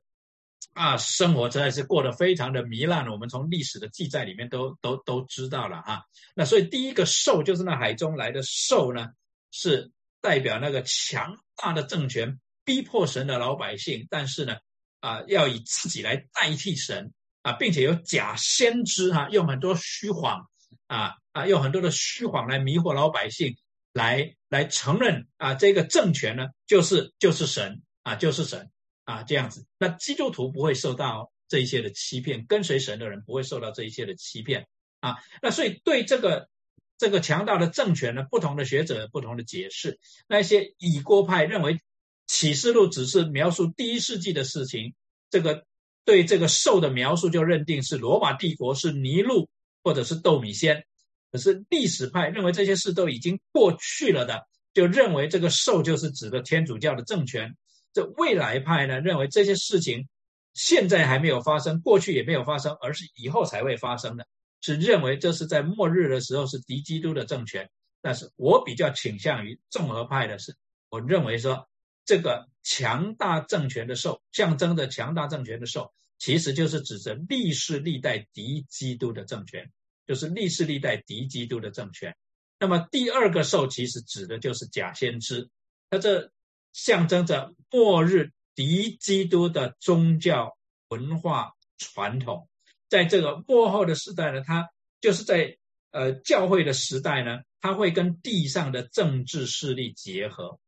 Speaker 1: 啊，生活实在是过得非常的糜烂。我们从历史的记载里面都都都知道了哈。那所以第一个兽就是那海中来的兽呢，是代表那个强大的政权逼迫神的老百姓，但是呢啊，要以自己来代替神啊，并且有假先知哈，用很多虚谎啊。啊，用很多的虚谎来迷惑老百姓，来来承认啊，这个政权呢，就是就是神啊，就是神啊，这样子，那基督徒不会受到这一些的欺骗，跟随神的人不会受到这一些的欺骗啊。那所以对这个这个强大的政权呢，不同的学者不同的解释。那些以郭派认为启示录只是描述第一世纪的事情，这个对这个兽的描述就认定是罗马帝国是尼禄或者是斗米仙。可是历史派认为这些事都已经过去了的，就认为这个兽就是指的天主教的政权。这未来派呢，认为这些事情现在还没有发生，过去也没有发生，而是以后才会发生的，是认为这是在末日的时候是敌基督的政权。但是我比较倾向于综合派的是，我认为说这个强大政权的兽，象征着强大政权的兽，其实就是指着历世历代敌基督的政权。就是历世历代敌基督的政权，那么第二个兽其实指的就是假先知，它这象征着末日敌基督的宗教文化传统，在这个末后的时代呢，它就是在呃教会的时代呢，它会跟地上的政治势力结合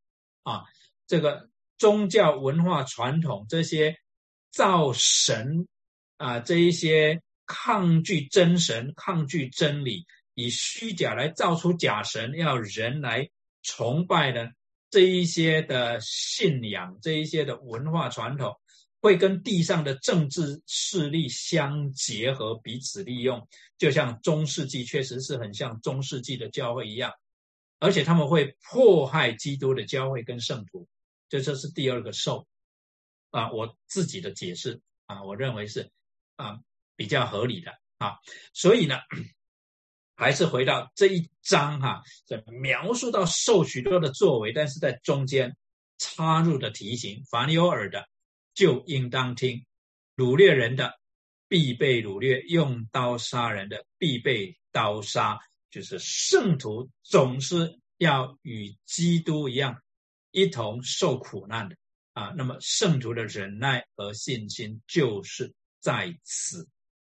Speaker 1: 啊，这个宗教文化传统这些造神啊这一些。抗拒真神，抗拒真理，以虚假来造出假神，要人来崇拜的这一些的信仰，这一些的文化传统，会跟地上的政治势力相结合，彼此利用，就像中世纪确实是很像中世纪的教会一样，而且他们会迫害基督的教会跟圣徒，这这是第二个受啊，我自己的解释啊，我认为是啊。比较合理的啊，所以呢，还是回到这一章哈，这描述到受许多的作为，但是在中间插入的提醒：凡有耳的就应当听，掳掠人的必被掳掠，用刀杀人的必被刀杀。就是圣徒总是要与基督一样，一同受苦难的啊。那么圣徒的忍耐和信心就是在此。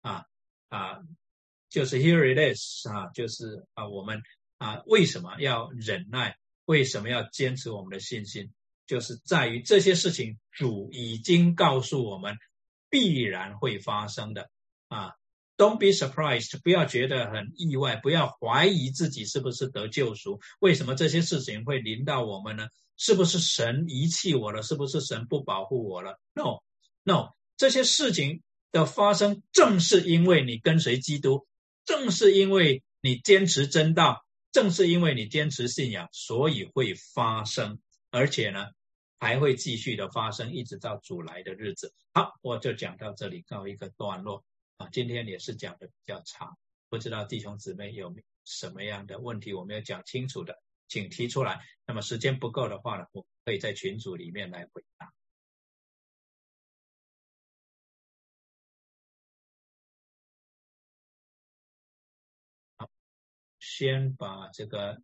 Speaker 1: 啊啊，就是 here it is 啊，就是啊，我们啊为什么要忍耐？为什么要坚持我们的信心？就是在于这些事情主已经告诉我们必然会发生的啊。Don't be surprised，不要觉得很意外，不要怀疑自己是不是得救赎。为什么这些事情会临到我们呢？是不是神遗弃我了？是不是神不保护我了？No，No，这些事情。的发生，正是因为你跟随基督，正是因为你坚持真道，正是因为你坚持信仰，所以会发生，而且呢，还会继续的发生，一直到主来的日子。好，我就讲到这里，告一个段落啊。今天也是讲的比较长，不知道弟兄姊妹有什么样的问题，我没有讲清楚的，请提出来。那么时间不够的话呢，我可以在群组里面来回答。先把这个